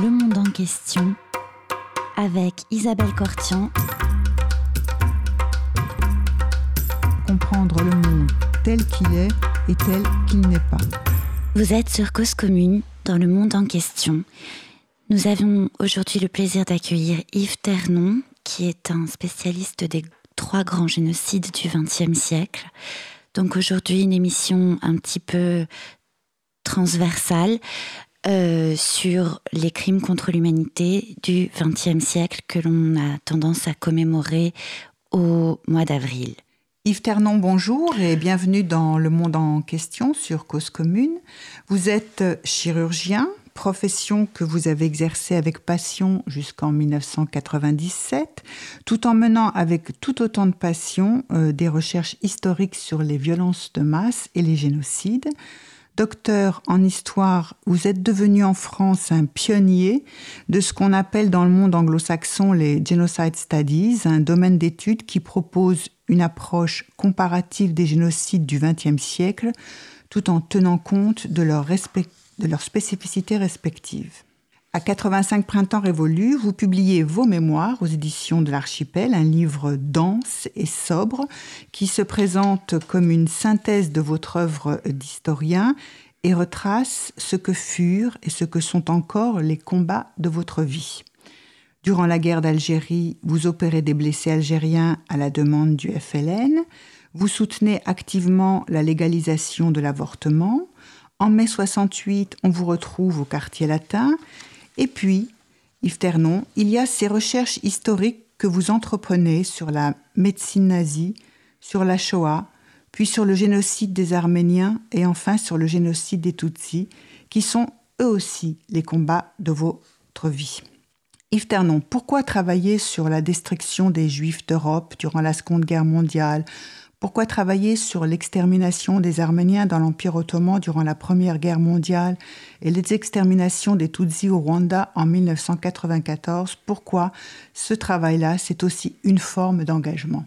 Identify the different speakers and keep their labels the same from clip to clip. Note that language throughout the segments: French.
Speaker 1: Le monde en question avec Isabelle Cortian.
Speaker 2: Comprendre le monde tel qu'il est et tel qu'il n'est pas.
Speaker 1: Vous êtes sur Cause Commune dans le monde en question. Nous avons aujourd'hui le plaisir d'accueillir Yves Ternon, qui est un spécialiste des trois grands génocides du XXe siècle. Donc aujourd'hui, une émission un petit peu transversale euh, sur les crimes contre l'humanité du XXe siècle que l'on a tendance à commémorer au mois d'avril.
Speaker 2: Yves Ternon, bonjour et bienvenue dans Le Monde en question sur Cause Commune. Vous êtes chirurgien, profession que vous avez exercée avec passion jusqu'en 1997, tout en menant avec tout autant de passion euh, des recherches historiques sur les violences de masse et les génocides. Docteur en histoire, vous êtes devenu en France un pionnier de ce qu'on appelle dans le monde anglo-saxon les Genocide Studies, un domaine d'études qui propose une approche comparative des génocides du XXe siècle tout en tenant compte de leurs spécificités respectives. À 85 printemps révolus, vous publiez vos mémoires aux éditions de l'Archipel, un livre dense et sobre qui se présente comme une synthèse de votre œuvre d'historien et retrace ce que furent et ce que sont encore les combats de votre vie. Durant la guerre d'Algérie, vous opérez des blessés algériens à la demande du FLN, vous soutenez activement la légalisation de l'avortement, en mai 68, on vous retrouve au quartier latin. Et puis, Yves Ternon, il y a ces recherches historiques que vous entreprenez sur la médecine nazie, sur la Shoah, puis sur le génocide des Arméniens et enfin sur le génocide des Tutsis, qui sont eux aussi les combats de votre vie. Yves Ternon, pourquoi travailler sur la destruction des Juifs d'Europe durant la Seconde Guerre mondiale pourquoi travailler sur l'extermination des Arméniens dans l'Empire ottoman durant la Première Guerre mondiale et les exterminations des Tutsis au Rwanda en 1994 Pourquoi ce travail-là, c'est aussi une forme d'engagement?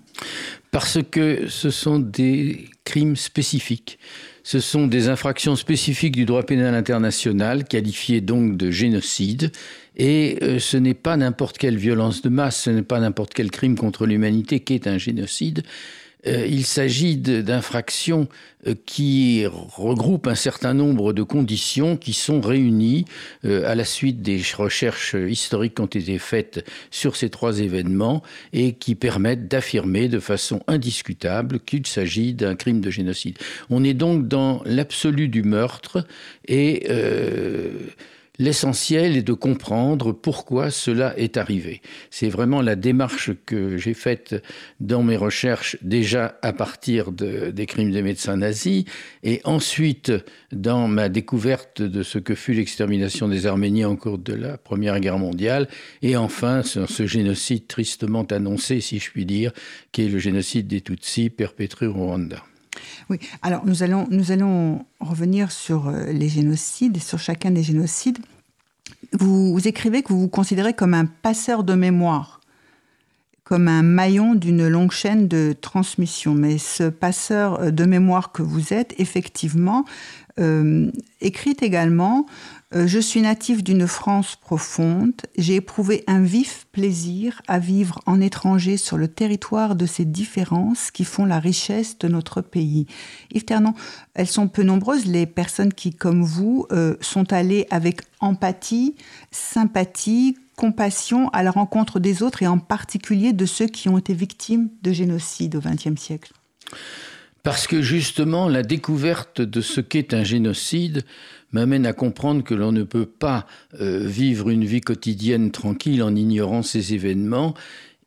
Speaker 3: Parce que ce sont des crimes spécifiques. Ce sont des infractions spécifiques du droit pénal international, qualifiées donc de génocide. Et euh, ce n'est pas n'importe quelle violence de masse, ce n'est pas n'importe quel crime contre l'humanité qui est un génocide. Euh, il s'agit d'infractions euh, qui regroupent un certain nombre de conditions qui sont réunies euh, à la suite des recherches historiques qui ont été faites sur ces trois événements et qui permettent d'affirmer de façon indiscutable qu'il s'agit d'un crime de génocide. On est donc dans l'absolu du meurtre et L'essentiel est de comprendre pourquoi cela est arrivé. C'est vraiment la démarche que j'ai faite dans mes recherches déjà à partir des crimes des médecins nazis et ensuite dans ma découverte de ce que fut l'extermination des Arméniens au cours de la Première Guerre mondiale et enfin sur ce génocide tristement annoncé, si je puis dire, qui est le génocide des Tutsis perpétré au Rwanda.
Speaker 2: Oui, alors nous allons, nous allons revenir sur euh, les génocides sur chacun des génocides. Vous, écrivez que vous vous considérez comme un passeur de mémoire, comme un maillon d'une longue chaîne de transmission. Mais ce passeur de mémoire que vous êtes, effectivement, euh, écrit également euh, Je suis natif d'une France profonde, j'ai éprouvé un vif plaisir à vivre en étranger sur le territoire de ces différences qui font la richesse de notre pays. Yves Ternon, elles sont peu nombreuses, les personnes qui, comme vous, euh, sont allées avec empathie, sympathie, compassion à la rencontre des autres et en particulier de ceux qui ont été victimes de génocide au XXe siècle.
Speaker 3: Parce que justement, la découverte de ce qu'est un génocide m'amène à comprendre que l'on ne peut pas euh, vivre une vie quotidienne tranquille en ignorant ces événements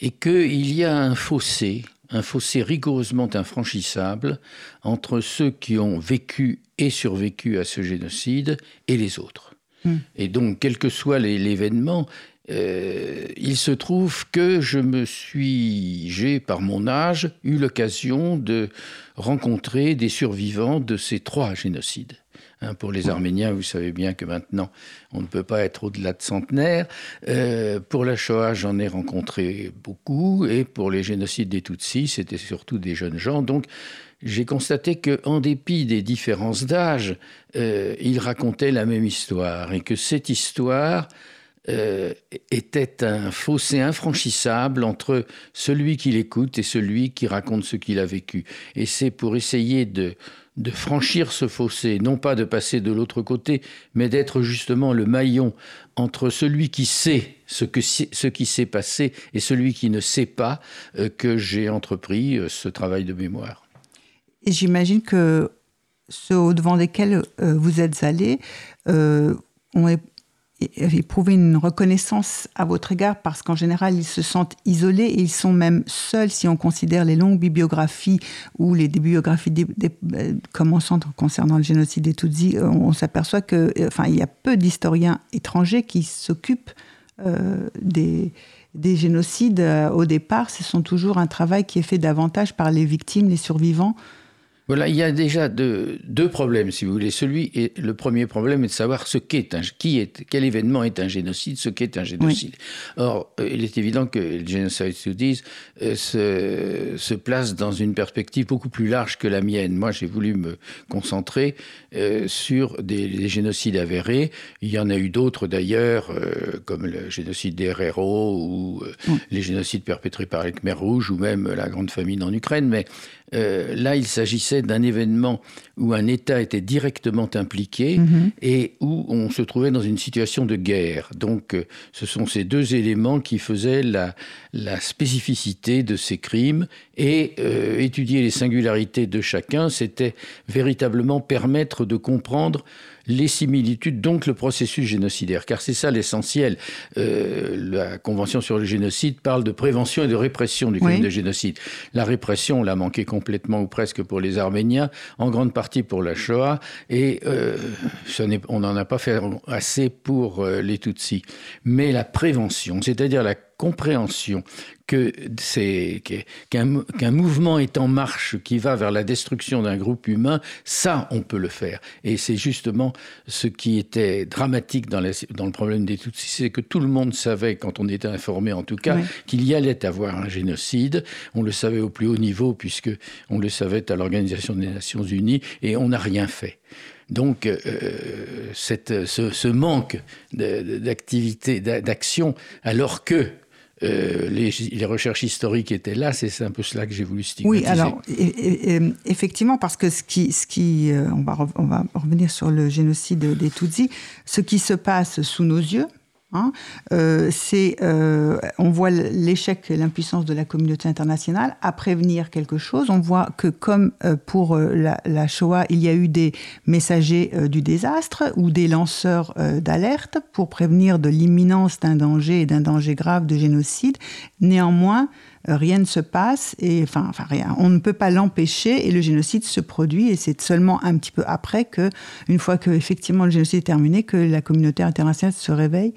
Speaker 3: et qu'il y a un fossé, un fossé rigoureusement infranchissable entre ceux qui ont vécu et survécu à ce génocide et les autres. Hmm. Et donc, quel que soit l'événement, euh, il se trouve que je me suis, j'ai par mon âge, eu l'occasion de rencontrer des survivants de ces trois génocides. Hein, pour les Arméniens, vous savez bien que maintenant, on ne peut pas être au-delà de centenaire. Euh, pour la Shoah, j'en ai rencontré beaucoup. Et pour les génocides des Tutsis, c'était surtout des jeunes gens. Donc, j'ai constaté qu'en dépit des différences d'âge, euh, ils racontaient la même histoire. Et que cette histoire euh, était un fossé infranchissable entre celui qui l'écoute et celui qui raconte ce qu'il a vécu. Et c'est pour essayer de, franchir ce fossé, non pas de passer de l'autre côté, mais d'être justement le maillon entre celui qui sait ce, qui s'est passé et celui qui ne sait pas, euh, que j'ai entrepris euh, ce travail de mémoire.
Speaker 2: Et j'imagine que ceux au-devant desquels vous êtes allés ont éprouvé une reconnaissance à votre égard parce qu'en général, ils se sentent isolés et ils sont même seuls si on considère les longues bibliographies ou les bibliographies des, euh, commençant concernant le génocide des Tutsis. Euh, on, s'aperçoit que, euh, enfin, il y a peu d'historiens étrangers qui s'occupent des, des génocides. au départ, ce sont toujours un travail qui est fait davantage par les victimes, les survivants,
Speaker 3: voilà, il y a déjà deux, deux, problèmes, si vous voulez. Celui et le premier problème est de savoir ce qu'est un, qui est, quel événement est un génocide, ce qu'est un génocide. Or, euh, il est évident que le Genocide Studies euh, se, se, place dans une perspective beaucoup plus large que la mienne. Moi, j'ai voulu me concentrer euh, sur des, génocides avérés. Il y en a eu d'autres d'ailleurs, comme le génocide des Herero ou les génocides perpétrés par les Khmer Rouges ou même la grande famine en Ukraine. Mais euh, là, il s'agissait d'un événement où un État était directement impliqué mhm. et où on se trouvait dans une situation de guerre. Donc, euh, ce sont ces deux éléments qui faisaient la, spécificité de ces crimes et euh, étudier les singularités de chacun, c'était véritablement permettre de comprendre les similitudes, donc le processus génocidaire, car c'est ça l'essentiel. Euh, la Convention sur le génocide parle de prévention et de répression du crime de génocide. La répression, on l'a manqué complètement ou presque pour les Arméniens, en grande partie pour la Shoah, et euh, on n'en a pas fait assez pour euh, les Tutsis. Mais la prévention, c'est-à-dire la compréhension que c'est qu'un mouvement est en marche qui va vers la destruction d'un groupe humain, ça on peut le faire. Et c'est justement ce qui était dramatique dans, dans le problème des Tutsis, c'est que tout le monde savait, quand on était informé en tout cas, qu'il y allait avoir un génocide. On le savait au plus haut niveau puisque on le savait à l'Organisation des Nations Unies et on n'a rien fait. Donc, euh, cette, ce, ce, manque d'activité, d'action, alors que euh, les, recherches historiques étaient là, c'est un peu cela que j'ai voulu stigmatiser.
Speaker 2: Oui, alors effectivement, parce que ce qui, ce qui euh, on, va, on va revenir sur le génocide des Tutsis, ce qui se passe sous nos yeux, Hein. Euh, euh, on voit l'échec l'impuissance de la communauté internationale à prévenir quelque chose. On voit que comme euh, pour la, Shoah, il y a eu des messagers du désastre ou des lanceurs d'alerte pour prévenir de l'imminence d'un danger et d'un danger grave de génocide. Néanmoins, rien ne se passe et enfin, enfin rien. On ne peut pas l'empêcher et le génocide se produit et c'est seulement un petit peu après que, une fois que effectivement le génocide est terminé, que la communauté internationale se réveille.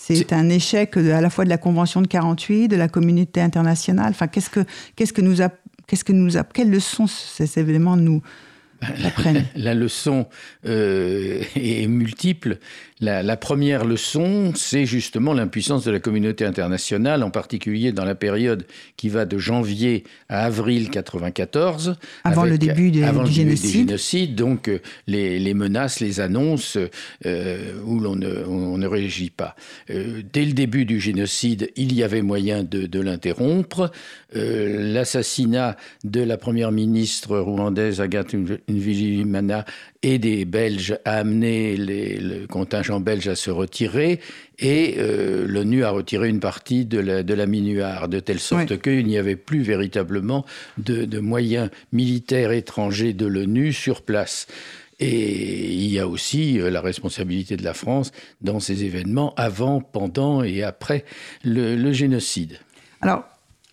Speaker 2: C'est un échec à la fois de la Convention de 48, de la communauté internationale. Enfin, qu'est-ce que, qu'est-ce que nous a, qu'est-ce que nous a, quelles leçons ces événements nous, apprennent?
Speaker 3: La leçon euh, est multiple. La, première leçon, c'est justement l'impuissance de la communauté internationale, en particulier dans la période qui va de janvier à avril 94.
Speaker 2: Avant le début, du,
Speaker 3: génocide. Donc euh, les, menaces, les annonces euh, où l'on ne, on ne réagit pas. Euh, dès le début du génocide, il y avait moyen de, l'interrompre. L'assassinat de la première ministre rwandaise Agathe Nvilimana et des Belges a amené le contingent belge à se retirer et euh, l'ONU a retiré une partie de la, de la Minuar, de telle sorte qu'il n'y avait plus véritablement de, moyens militaires étrangers de l'ONU sur place. Et il y a aussi euh, la responsabilité de la France dans ces événements avant, pendant et après le, le génocide.
Speaker 2: Alors,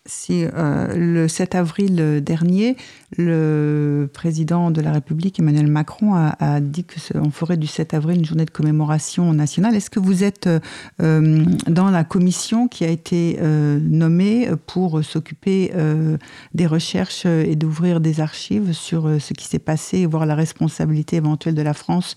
Speaker 2: si euh, le 7 avril dernier, le président de la République, Emmanuel Macron, a, dit qu'on ferait du 7 avril une journée de commémoration nationale. Est-ce que vous êtes euh, dans la commission qui a été euh, nommée pour s'occuper des recherches et d'ouvrir des archives sur ce qui s'est passé et voir la responsabilité éventuelle de la France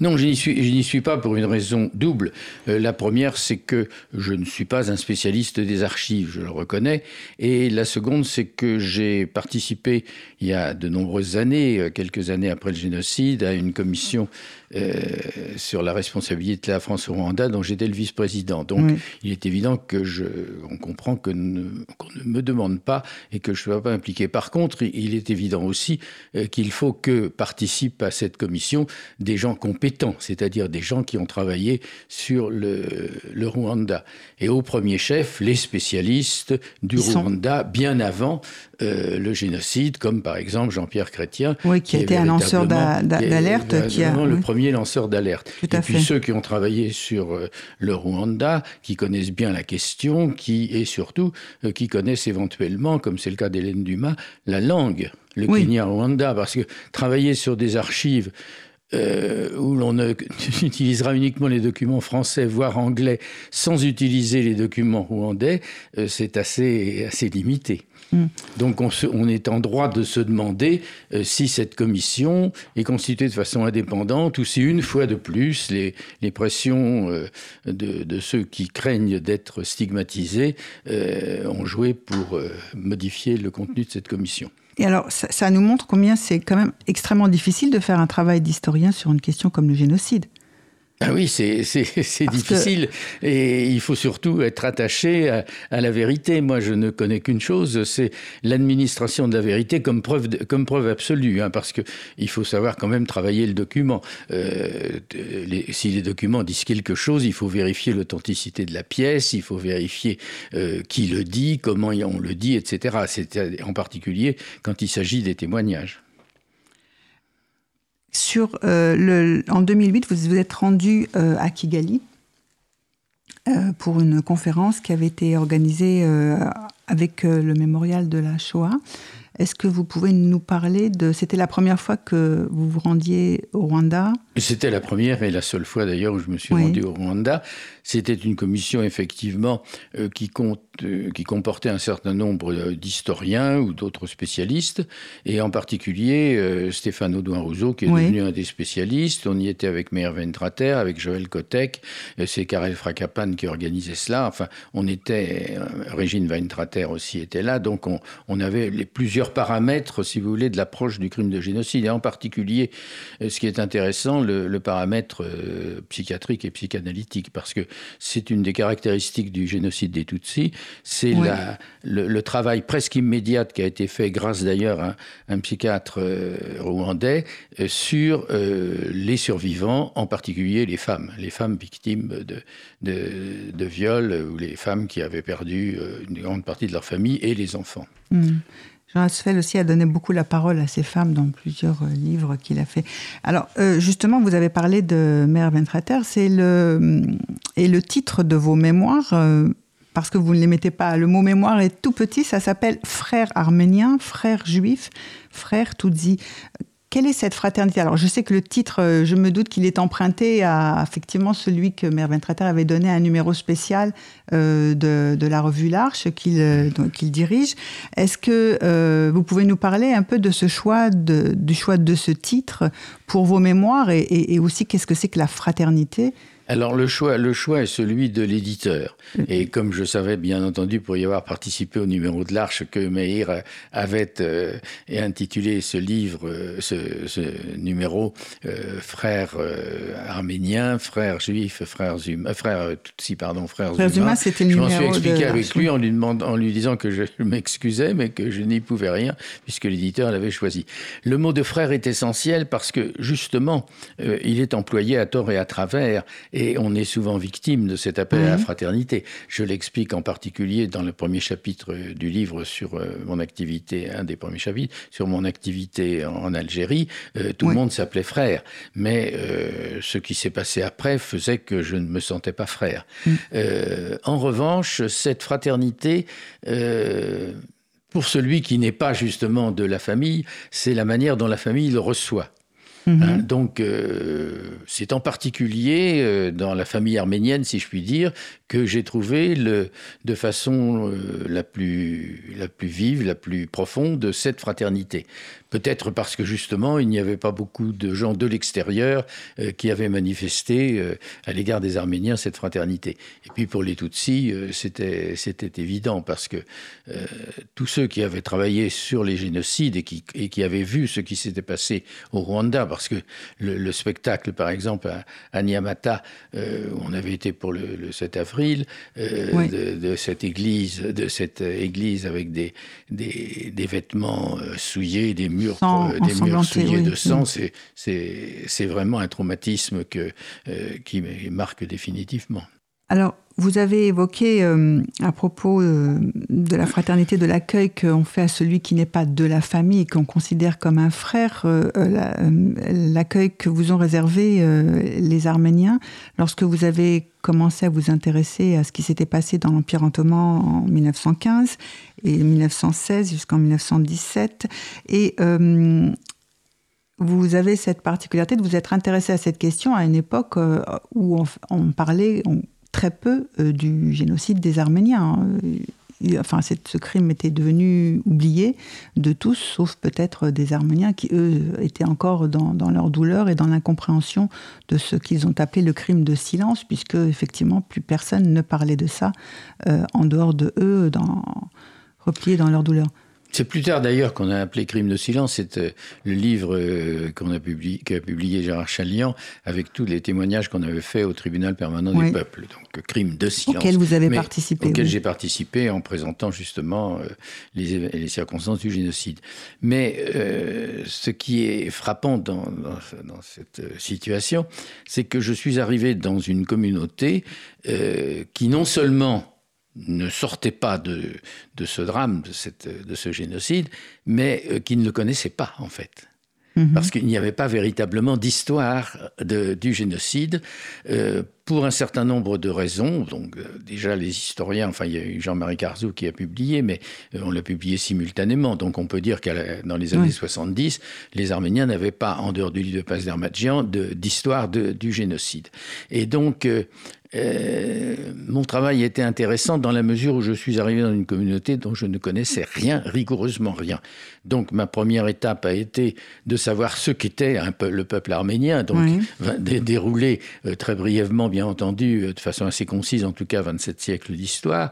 Speaker 3: Non, je n'y suis, pas pour une raison double. Euh, la première, c'est que je ne suis pas un spécialiste des archives, je le reconnais. Et la seconde, c'est que j'ai participé il y a de nombreuses années, euh, quelques années après le génocide, à une commission sur la responsabilité de la France au Rwanda, dont j'étais le vice-président. Donc, il est évident que je, on comprend que qu'on ne me demande pas et que je ne sois pas impliqué. Par contre, il est évident aussi euh, qu'il faut que participent à cette commission des gens compétents, c'est-à-dire des gens qui ont travaillé sur le, le, Rwanda. Et au premier chef, les spécialistes du Rwanda, bien avant euh, le génocide, comme par exemple Jean-Pierre Chrétien.
Speaker 2: Oui, qui, était un lanceur d'alerte.
Speaker 3: Qui a le premier lanceur d'alerte. Et puis ceux qui ont travaillé sur euh, le Rwanda, qui connaissent bien la question, qui et surtout euh, qui connaissent éventuellement, comme c'est le cas d'Hélène Dumas, la langue, le Kenya-Rwanda, parce que travailler sur des archives où l'on utilisera uniquement les documents français, voire anglais, sans utiliser les documents rwandais, c'est assez, assez limité. Mm. Donc on, est en droit de se demander euh, si cette commission est constituée de façon indépendante ou si une fois de plus les, pressions euh, de, ceux qui craignent d'être stigmatisés euh, ont joué pour modifier le contenu de cette commission.
Speaker 2: Et alors, ça nous montre combien c'est quand même extrêmement difficile de faire un travail d'historien sur une question comme le génocide.
Speaker 3: Ah oui, c'est difficile et il faut surtout être attaché à, la vérité. Moi, je ne connais qu'une chose, c'est l'administration de la vérité comme preuve, comme preuve absolue, hein, parce que il faut savoir quand même travailler le document. Euh, si les documents disent quelque chose, il faut vérifier l'authenticité de la pièce, il faut vérifier euh, qui le dit, comment on le dit, etc. C'est en particulier quand il s'agit des témoignages.
Speaker 2: Euh, en 2008, vous vous êtes rendu euh, à Kigali euh, pour une conférence qui avait été organisée avec le mémorial de la Shoah. Est-ce que vous pouvez nous parler de... C'était la première fois que vous vous rendiez au Rwanda?
Speaker 3: C'était la première et la seule fois d'ailleurs où je me suis rendu au Rwanda. C'était une commission effectivement euh, qui, compte, euh, qui, comportait un certain nombre euh, d'historiens ou d'autres spécialistes, et en particulier Stéphane Audouin Rousseau qui est devenu un des spécialistes. On y était avec Meir Ventrater, avec Joël Kotek, c'est Karel Frakapan qui organisait cela. Enfin, on était, Régine Weintrater aussi était là, donc on, on avait les plusieurs paramètres, si vous voulez, de l'approche du crime de génocide, et en particulier, euh, ce qui est intéressant, le, paramètre euh, psychiatrique et psychanalytique, parce que c'est une des caractéristiques du génocide des Tutsis, c'est le, travail presque immédiat qui a été fait, grâce d'ailleurs à un psychiatre euh, rwandais, sur les survivants, en particulier les femmes, les femmes victimes de, de, de viols ou les femmes qui avaient perdu une grande partie de leur famille et les enfants.
Speaker 2: Mmh. Jean Asfeld aussi a donné beaucoup la parole à ces femmes dans plusieurs euh, livres qu'il a fait. Alors, euh, justement, vous avez parlé de Mère Ventrater, c'est le, et le titre de vos mémoires, euh, parce que vous ne les mettez pas, le mot mémoire est tout petit, ça s'appelle Frère arménien, Frère juif, Frère Tutsi quelle est cette fraternité? Alors, je sais que le titre, euh, je me doute qu'il est emprunté à effectivement celui que Mervyn Trater avait donné à un numéro spécial euh, de, la revue L'Arche qu'il euh, dirige. Est-ce que vous pouvez nous parler un peu de ce choix, du choix de ce titre pour vos mémoires et aussi qu'est-ce que c'est que la fraternité?
Speaker 3: Alors le choix, le choix est celui de l'éditeur. Et comme je savais bien entendu pour y avoir participé au numéro de l'Arche que Meir avait euh, intitulé ce livre, euh, ce, numéro, euh, frères arméniens, frères juifs, frères humains, frères Tutsi, pardon, frères, humains.
Speaker 2: c'était le
Speaker 3: je
Speaker 2: m'en
Speaker 3: suis expliqué avec lui en lui, demandant, en lui disant que je m'excusais, mais que je n'y pouvais rien puisque l'éditeur l'avait choisi. Le mot de frère est essentiel parce que justement, il est employé à tort et à travers et on est souvent victime de cet appel à la fraternité. Je l'explique en particulier dans le premier chapitre du livre sur euh, mon activité, un des premiers chapitres, sur mon activité en Algérie. Euh, tout le monde s'appelait frère. Mais euh, ce qui s'est passé après faisait que je ne me sentais pas frère. Mm. en revanche, cette fraternité pour celui qui n'est pas justement de la famille, c'est la manière dont la famille le reçoit. Mhm. Hein, donc, euh, c'est en particulier euh, dans la famille arménienne, si je puis dire, que j'ai trouvé le, de façon euh, la, plus, la plus vive, la plus profonde, cette fraternité. Peut-être parce que justement, il n'y avait pas beaucoup de gens de l'extérieur euh, qui avaient manifesté euh, à l'égard des Arméniens cette fraternité. Et puis pour les Tutsis, c'était, évident parce que tous ceux qui avaient travaillé sur les génocides et qui, et qui avaient vu ce qui s'était passé au Rwanda, parce que le, spectacle, par exemple, à, à Nyamata, on avait été pour le, 7 avril, de, cette église, de cette église avec des, des, des vêtements souillés, des murs, euh, des murs souillés de sang, c'est vraiment un traumatisme que, euh, qui marque définitivement.
Speaker 2: Alors, vous avez évoqué euh, à propos de la fraternité de l'accueil qu'on fait à celui qui n'est pas de la famille, qu'on considère comme un frère, l'accueil que vous ont réservé les Arméniens lorsque vous avez commencé à vous intéresser à ce qui s'était passé dans l'Empire ottoman en 1915 et 1916 jusqu'en 1917. Et euh, vous avez cette particularité de vous être intéressé à cette question à une époque euh, où on, parlait très peu euh, du génocide des Arméniens enfin, ce crime était devenu oublié de tous, sauf peut-être des Arméniens qui, eux, étaient encore dans, leur douleur et dans l'incompréhension de ce qu'ils ont appelé le crime de silence, puisque, effectivement, plus personne ne parlait de ça euh, en dehors de eux, repliés dans leur douleur.
Speaker 3: C'est plus tard d'ailleurs qu'on a appelé Crime de silence. C'est euh, le livre euh, qu'on a publié, qu'a publié Gérard Chalian avec tous les témoignages qu'on avait fait au tribunal permanent du peuple. Donc Crime de silence.
Speaker 2: Auquel vous avez participé.
Speaker 3: Auquel j'ai participé en présentant justement euh, les, les, circonstances du génocide. Mais ce qui est frappant dans, dans, dans cette situation, c'est que je suis arrivé dans une communauté qui non seulement ne sortait pas de, de ce drame, de, cette, de ce génocide, mais euh, qui ne le connaissait pas, en fait. Mhm. Parce qu'il n'y avait pas véritablement d'histoire du génocide euh, pour un certain nombre de raisons. Donc, euh, déjà, les historiens, enfin, il y a eu Jean-Marie Carzou qui a publié, mais on l'a publié simultanément. Donc, on peut dire que dans les années 70, les Arméniens n'avaient pas, en dehors du livre de Paz d'Armadjian, d'histoire du génocide. Et donc, euh, mon travail était intéressant dans la mesure où je suis arrivé dans une communauté dont je ne connaissais rien, rigoureusement rien. Donc ma première étape a été de savoir ce qu'était le peuple arménien, donc dérouler euh, très brièvement, bien entendu, euh, de façon assez concise, en tout cas 27 siècles d'histoire,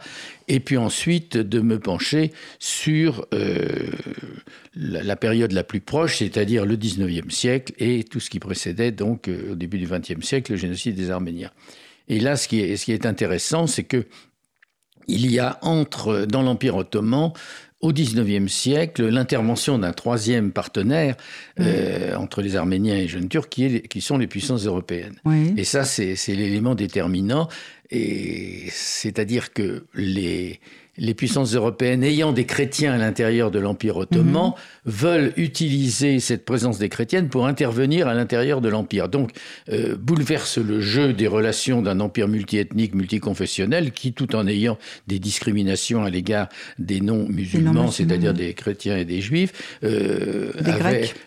Speaker 3: et puis ensuite de me pencher sur la, la, période la plus proche, c'est-à-dire le 19e siècle et tout ce qui précédait donc au début du 20e siècle le génocide des Arméniens. Et là, ce qui est, ce qui est intéressant, c'est que il y a entre, dans l'Empire ottoman, au XIXe siècle, l'intervention d'un troisième partenaire euh, entre les Arméniens et les jeunes Turcs, qui, qui sont les puissances européennes. Et ça, c'est l'élément déterminant. Et c'est-à-dire que les, les puissances européennes ayant des chrétiens à l'intérieur de l'Empire ottoman mhm. veulent utiliser cette présence des chrétiennes pour intervenir à l'intérieur de l'Empire. Donc, euh, bouleverse le jeu des relations d'un empire multiethnique, multiconfessionnel, qui, tout en ayant des discriminations à l'égard des non-musulmans, c'est-à-dire des chrétiens et des juifs, euh,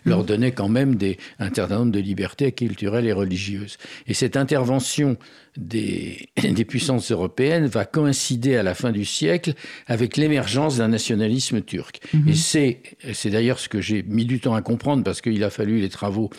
Speaker 3: leur donnait quand même des, un certain nombre de libertés culturelles et religieuses. Et cette intervention des, des, puissances européennes va coïncider à la fin du siècle avec l'émergence d'un nationalisme turc. Mhm. Et c'est, c'est d'ailleurs ce que j'ai mis du temps à comprendre parce qu'il a fallu les travaux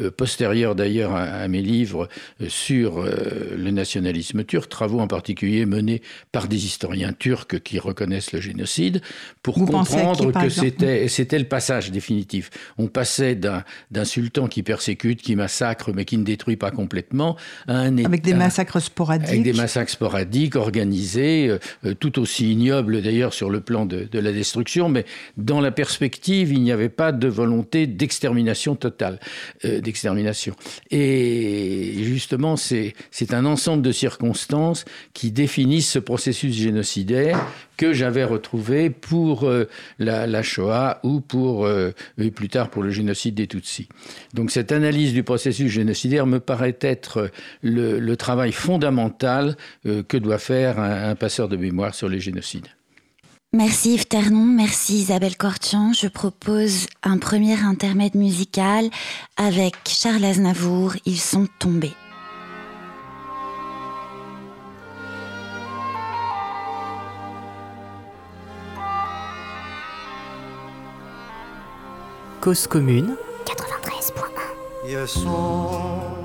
Speaker 3: euh, postérieurs d'ailleurs à, mes livres euh, sur euh, le nationalisme turc, travaux en particulier menés par des historiens turcs qui reconnaissent le génocide, pour comprendre que c'était, c'était le passage définitif. On passait d'un, d'un sultan qui persécute, qui massacre, mais qui ne détruit pas complètement, à un
Speaker 2: Avec des massacres sporadiques.
Speaker 3: Avec des massacres sporadiques, organisés, tout aussi ignobles d'ailleurs sur le plan de, la destruction, mais dans la perspective, il n'y avait pas de volonté d'extermination totale d'extermination. Et justement, c'est un ensemble de circonstances qui définissent ce processus génocidaire que j'avais retrouvé pour euh, la, Shoah ou pour, euh, plus tard pour le génocide des Tutsis. Donc cette analyse du processus génocidaire me paraît être le, travail fondamental euh, que doit faire un passeur de mémoire sur les génocides.
Speaker 1: Merci Yves Ternon, merci Isabelle Cortian. Je propose un premier intermède musical avec Charles Aznavour, Ils sont tombés.
Speaker 4: Cause commune
Speaker 5: 93.1 Ils sont tombés sans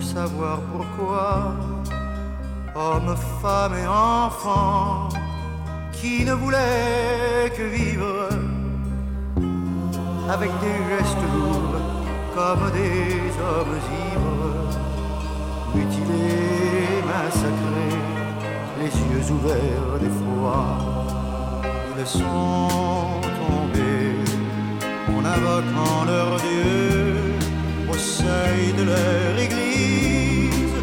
Speaker 5: savoir pourquoi hommes, femmes et enfants qui ne voulaient que vivre avec des gestes lourds comme des hommes ivres, mutilés, massacrés, les yeux ouverts d'effroi. Ils sont tombés en invoquant leur Dieu seuil de leur église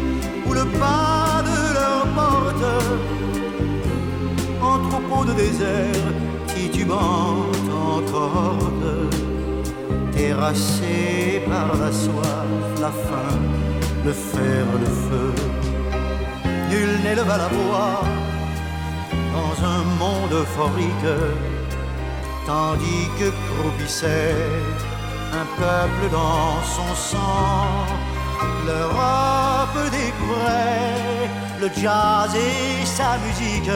Speaker 5: où le pas en troupeau de désert titubant encore terrassé par la soif, la faim, le fer, le feu. Nul n'éleva la voix dans un monde euphorique, tandis que croupissait un peuple dans son sang. L'Europe découvrait le jazz et sa musique,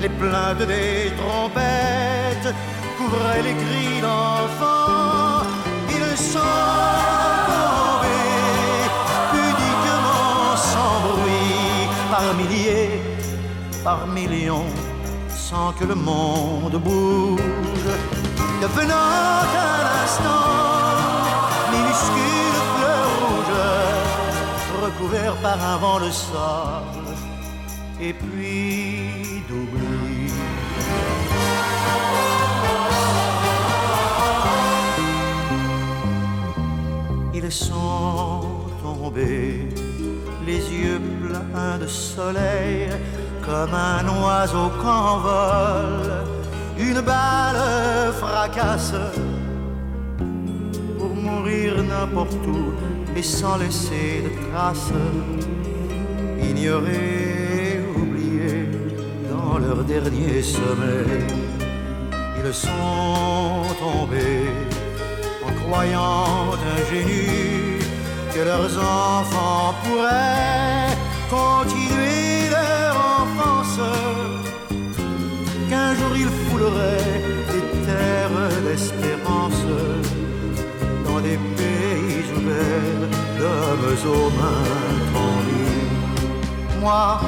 Speaker 5: les plaintes des trompettes couvraient les cris d'enfants. Pudiquement sans bruit, par milliers, par millions, sans que le monde bouge, devenant un instant minuscule recouvert par un vent de sable et puis d'oubli. Ils sont tombés, les yeux pleins de soleil, comme un oiseau qu'envole une balle fracasse pour mourir n'importe où et sans laisser de traces, ignorés, oubliés dans leur dernier sommeil. Ils sont tombés en croyant ingénus que leurs enfants pourraient continuer des terres d'espérance dans des pays ouverts d'hommes aux mains tendues. Moi,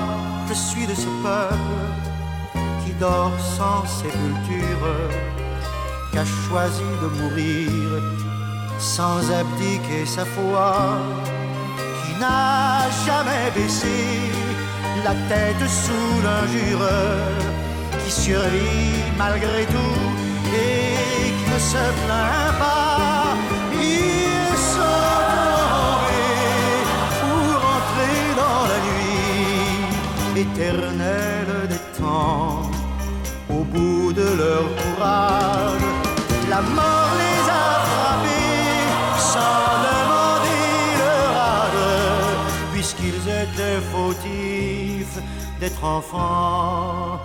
Speaker 5: je suis de ce peuple qui dort sans sépulture, qui a choisi de mourir sans abdiquer sa foi, qui n'a jamais baissé la tête sous l'injure, qui survit malgré tout et qui ne se plaint pas. Ils sont éternelle des temps, au bout de leur courage, la mort les a frappés sans demander leur âge, puisqu'ils étaient fautifs d'être enfants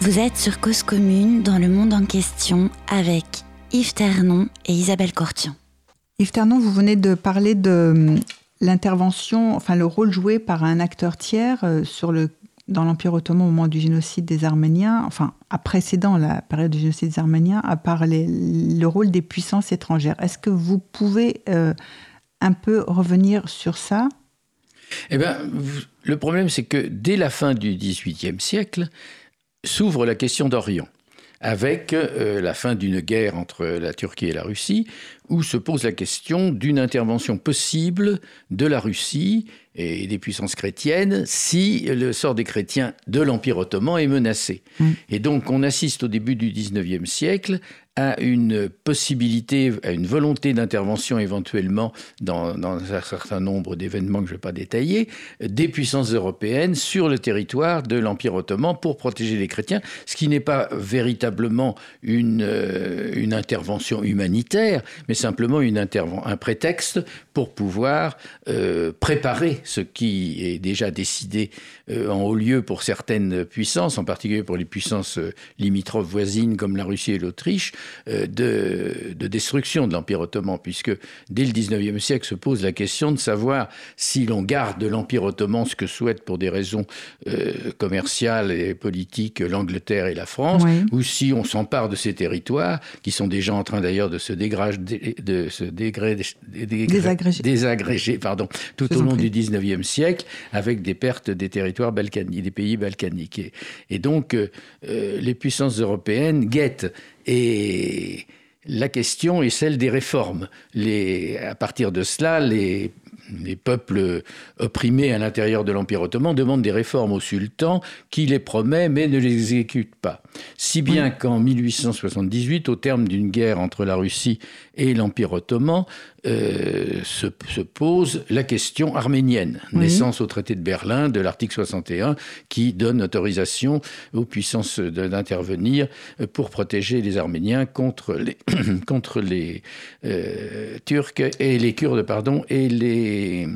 Speaker 1: Vous êtes sur Cause Commune dans le monde en question avec Yves Ternon et Isabelle Cortian.
Speaker 2: Yves Ternon, vous venez de parler de hum, l'intervention, enfin le rôle joué par un acteur tiers euh, dans l'Empire ottoman au moment du génocide des Arméniens, enfin à précédant la période du génocide des Arméniens, à part le rôle des puissances étrangères. Est-ce que vous pouvez euh, un peu revenir sur ça?
Speaker 3: Eh bien, le problème, c'est que dès la fin du XVIIIe siècle, s'ouvre la question d'Orient avec euh, la fin d'une guerre entre la Turquie et la Russie, où se pose la question d'une intervention possible de la Russie et des puissances chrétiennes si le sort des chrétiens de l'Empire ottoman est menacé. Mm. Et donc on assiste au début du XIXe siècle à une possibilité, à une volonté d'intervention éventuellement dans, dans, un certain nombre d'événements que je ne vais pas détailler, des puissances européennes sur le territoire de l'Empire ottoman pour protéger les chrétiens, ce qui n'est pas véritablement une, euh, une intervention humanitaire, mais simplement une un prétexte pour pouvoir euh, préparer ce qui est déjà décidé euh, en haut lieu pour certaines puissances, en particulier pour les puissances euh, limitrophes voisines comme la Russie et l'Autriche, euh, de, de, destruction de l'Empire ottoman, puisque dès le 19e siècle se pose la question de savoir si l'on garde de l'Empire ottoman ce que souhaitent pour des raisons commerciales et politiques l'Angleterre et la France, oui. ou si on s'empare de ces territoires, qui sont déjà en train d'ailleurs de se dégrader, de se dégréder,
Speaker 2: désagréger
Speaker 3: pardon, tout au long du 19e siècle, avec des pertes des territoires balkaniques, des pays balkaniques. Et, et donc, euh, les puissances européennes guettent. Et la question est celle des réformes. Les, à partir de cela, les, les peuples opprimés à l'intérieur de l'Empire ottoman demandent des réformes au sultan qui les promet mais ne les exécute pas. Si bien qu'en 1878, au terme d'une guerre entre la Russie et l'Empire ottoman, euh, se, se, pose la question arménienne, oui. naissance au traité de Berlin de l'article 61 qui donne autorisation aux puissances d'intervenir pour protéger les Arméniens contre les, contre les euh, Turcs et les Kurdes pardon, et les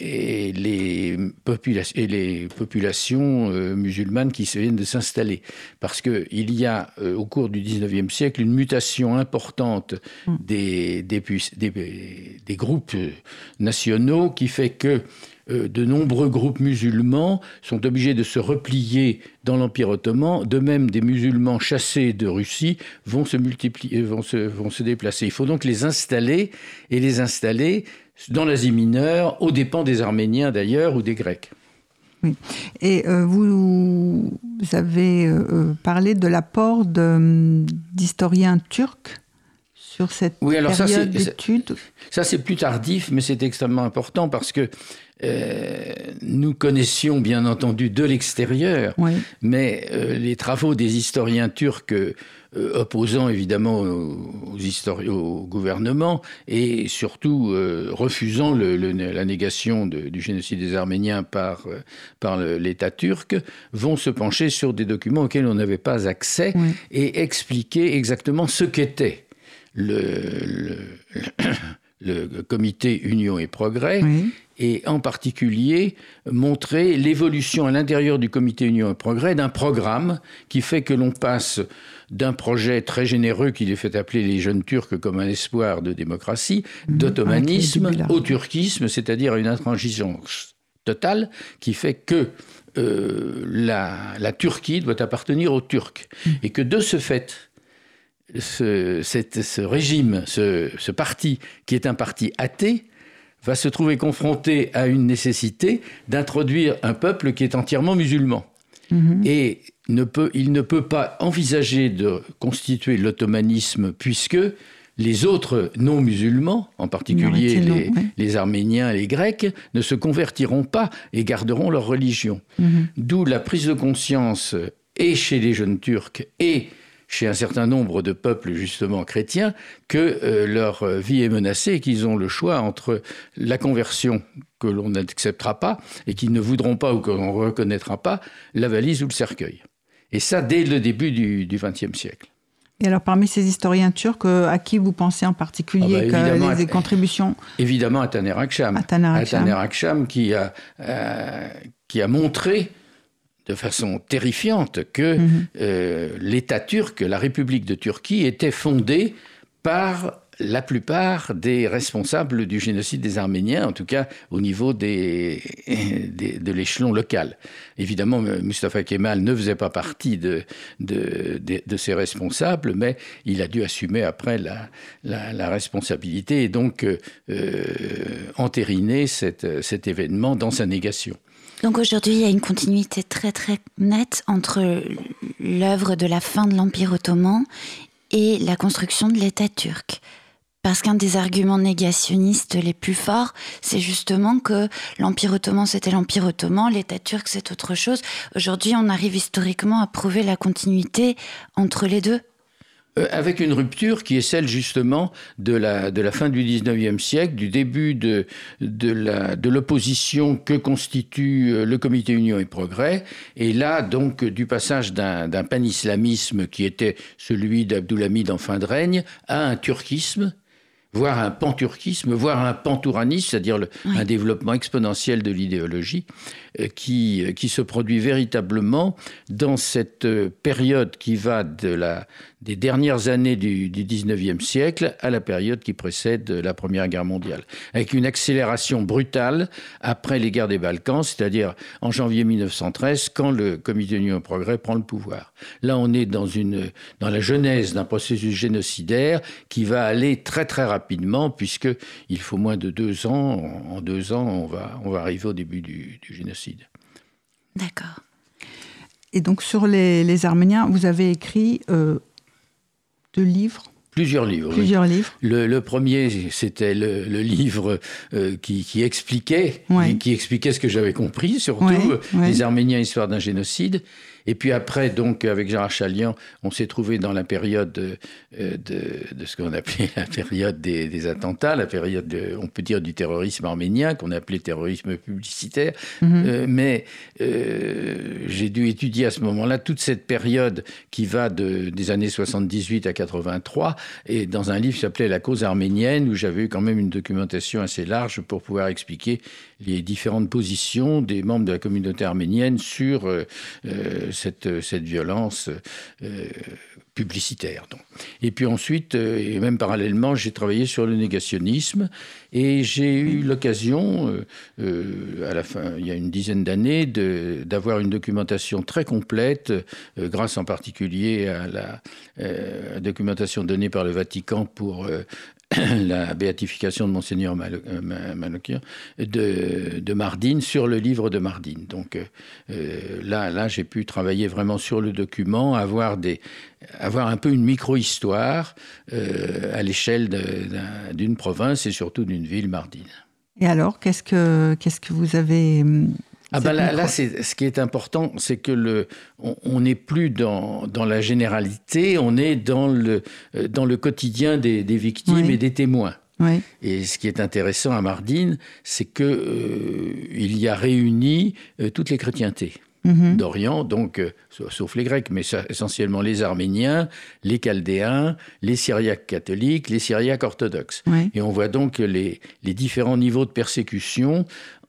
Speaker 3: et les, popula et les populations euh, musulmanes qui se viennent de s'installer. Parce qu'il y a, euh, au cours du 19e siècle, une mutation importante mm. des, des, des, des, groupes nationaux qui fait que euh, de nombreux groupes musulmans sont obligés de se replier dans l'Empire ottoman. De même, des musulmans chassés de Russie vont se, multiplier, vont se, vont se déplacer. Il faut donc les installer et les installer dans l'Asie mineure, aux dépens des Arméniens d'ailleurs ou des Grecs.
Speaker 2: Oui. Et euh, vous, vous, avez euh, parlé de l'apport d'historiens turcs sur cette oui, alors période d'études.
Speaker 3: Ça, c'est plus tardif, mais c'est extrêmement important parce que euh, nous connaissions bien entendu de l'extérieur, oui. mais euh, les travaux des historiens turcs euh, opposant évidemment aux, aux, au gouvernement et surtout euh, refusant le, le, la négation de, du génocide des Arméniens par, euh, par l'État turc, vont se pencher sur des documents auxquels on n'avait pas accès oui. et expliquer exactement ce qu'était le, le, comité Union et Progrès. Oui et en particulier montrer l'évolution à l'intérieur du comité Union et Progrès d'un programme qui fait que l'on passe d'un projet très généreux qu'il est fait appeler les jeunes Turcs comme un espoir de démocratie, mmh, d'ottomanisme au turquisme, c'est-à-dire une intransigeance totale qui fait que euh, la, la, Turquie doit appartenir aux Turcs mmh. et que de ce fait, ce, cette, ce régime, ce, ce parti qui est un parti athée, va se trouver confronté à une nécessité d'introduire un peuple qui est entièrement musulman. Mmh. Et ne peut, il ne peut pas envisager de constituer l'ottomanisme puisque les autres non-musulmans, en particulier non, les, Arméniens et les Grecs, ne se convertiront pas et garderont leur religion. Mmh. D'où la prise de conscience et chez les jeunes Turcs et chez un certain nombre de peuples justement chrétiens que euh, leur vie est menacée et qu'ils ont le choix entre la conversion que l'on n'acceptera pas et qu'ils ne voudront pas ou que l'on ne reconnaîtra pas, la valise ou le cercueil. Et ça dès le début du XXe siècle.
Speaker 2: Et alors, parmi ces historiens turcs, euh, à qui vous pensez en particulier ah bah, que les contributions
Speaker 3: Évidemment, à Taner Aksham.
Speaker 2: À Taner Aksham,
Speaker 3: Taner Aksham qui, a, euh, qui a montré de façon terrifiante que mmh. euh, l'État turc, la République de Turquie, était fondée par la plupart des responsables du génocide des Arméniens, en tout cas au niveau de l'échelon local. Évidemment, Mustafa Kemal ne faisait pas partie de, ces responsables, mais il a dû assumer après la, responsabilité et donc euh, entériner cette, cet événement dans sa négation.
Speaker 1: Donc aujourd'hui, il y a une continuité très très nette entre l'œuvre de la fin de l'Empire ottoman et la construction de l'État turc. Parce qu'un des arguments négationnistes les plus forts, c'est justement que l'Empire ottoman, c'était l'Empire ottoman, l'État turc, c'est autre chose. Aujourd'hui, on arrive historiquement à prouver la continuité entre les deux.
Speaker 3: Euh, avec une rupture qui est celle justement de la, de la fin du 19e siècle, du début de, de l'opposition que constitue euh, le Comité Union et Progrès, et là donc du passage d'un pan-islamisme qui était celui d'Abdulhamid en fin de règne à un turquisme voire un panturquisme, voire un pantouраnisme, c'est-à-dire un développement exponentiel de l'idéologie, qui, euh, qui se produit véritablement dans cette euh, période qui va de la, des dernières années du, du 19e siècle à la période qui précède la Première Guerre mondiale, avec une accélération brutale après les guerres des Balkans, c'est-à-dire en janvier 1913, quand le Comité d'Union au Progrès prend le pouvoir. Là, on est dans, une, dans la genèse d'un processus génocidaire qui va aller très très rapidement, puisqu'il faut moins de deux ans. En, deux ans, on va, on va arriver au début du génocide.
Speaker 1: D'accord.
Speaker 2: Et donc sur les, Arméniens, vous avez écrit euh, deux livres?
Speaker 3: Plusieurs livres.
Speaker 2: Plusieurs livres.
Speaker 3: Le, premier, c'était le, livre euh, qui, expliquait, qui, expliquait ce que j'avais compris, surtout les Arméniens, histoire d'un génocide. Et puis après, donc, avec Gérard Chalian, on s'est trouvé dans la période de, euh, de, ce qu'on appelait la période des, attentats, la période, de, on peut dire, du terrorisme arménien, qu'on appelait terrorisme publicitaire. Mhm. Euh, mais euh, j'ai dû étudier à ce moment-là toute cette période qui va de, des années 78 à 83, et dans un livre qui s'appelait La cause arménienne, où j'avais eu quand même une documentation assez large pour pouvoir expliquer les différentes positions des membres de la communauté arménienne sur euh, euh, cette, cette violence euh, publicitaire. Et puis ensuite, et même parallèlement, j'ai travaillé sur le négationnisme et j'ai eu l'occasion, il y a une dizaine d'années, d'avoir une documentation très complète, grâce en particulier à la documentation donnée par le Vatican pour la béatification de Monseigneur Manokir, euh, de, Mardine sur le livre de Mardine. Donc euh, euh, là, là j'ai pu travailler vraiment sur le document, avoir, un peu une micro-histoire à l'échelle d'une province et surtout d'une ville, Mardine.
Speaker 2: Et alors, qu'est-ce que, qu'est-ce que vous avez hum,
Speaker 3: ah ben là, ce qui est important, c'est que le, on n'est plus dans, dans, la généralité, on est dans le, euh, dans le quotidien des, des victimes et des témoins.
Speaker 2: Oui.
Speaker 3: Et ce qui est intéressant à Mardine, c'est que euh, il y a réuni euh, toutes les chrétientés. Mhm. d'Orient, donc sauf les Grecs, mais essentiellement les Arméniens, les Chaldéens, les Syriaques catholiques, les Syriaques orthodoxes. Et on voit donc les, les différents niveaux de persécution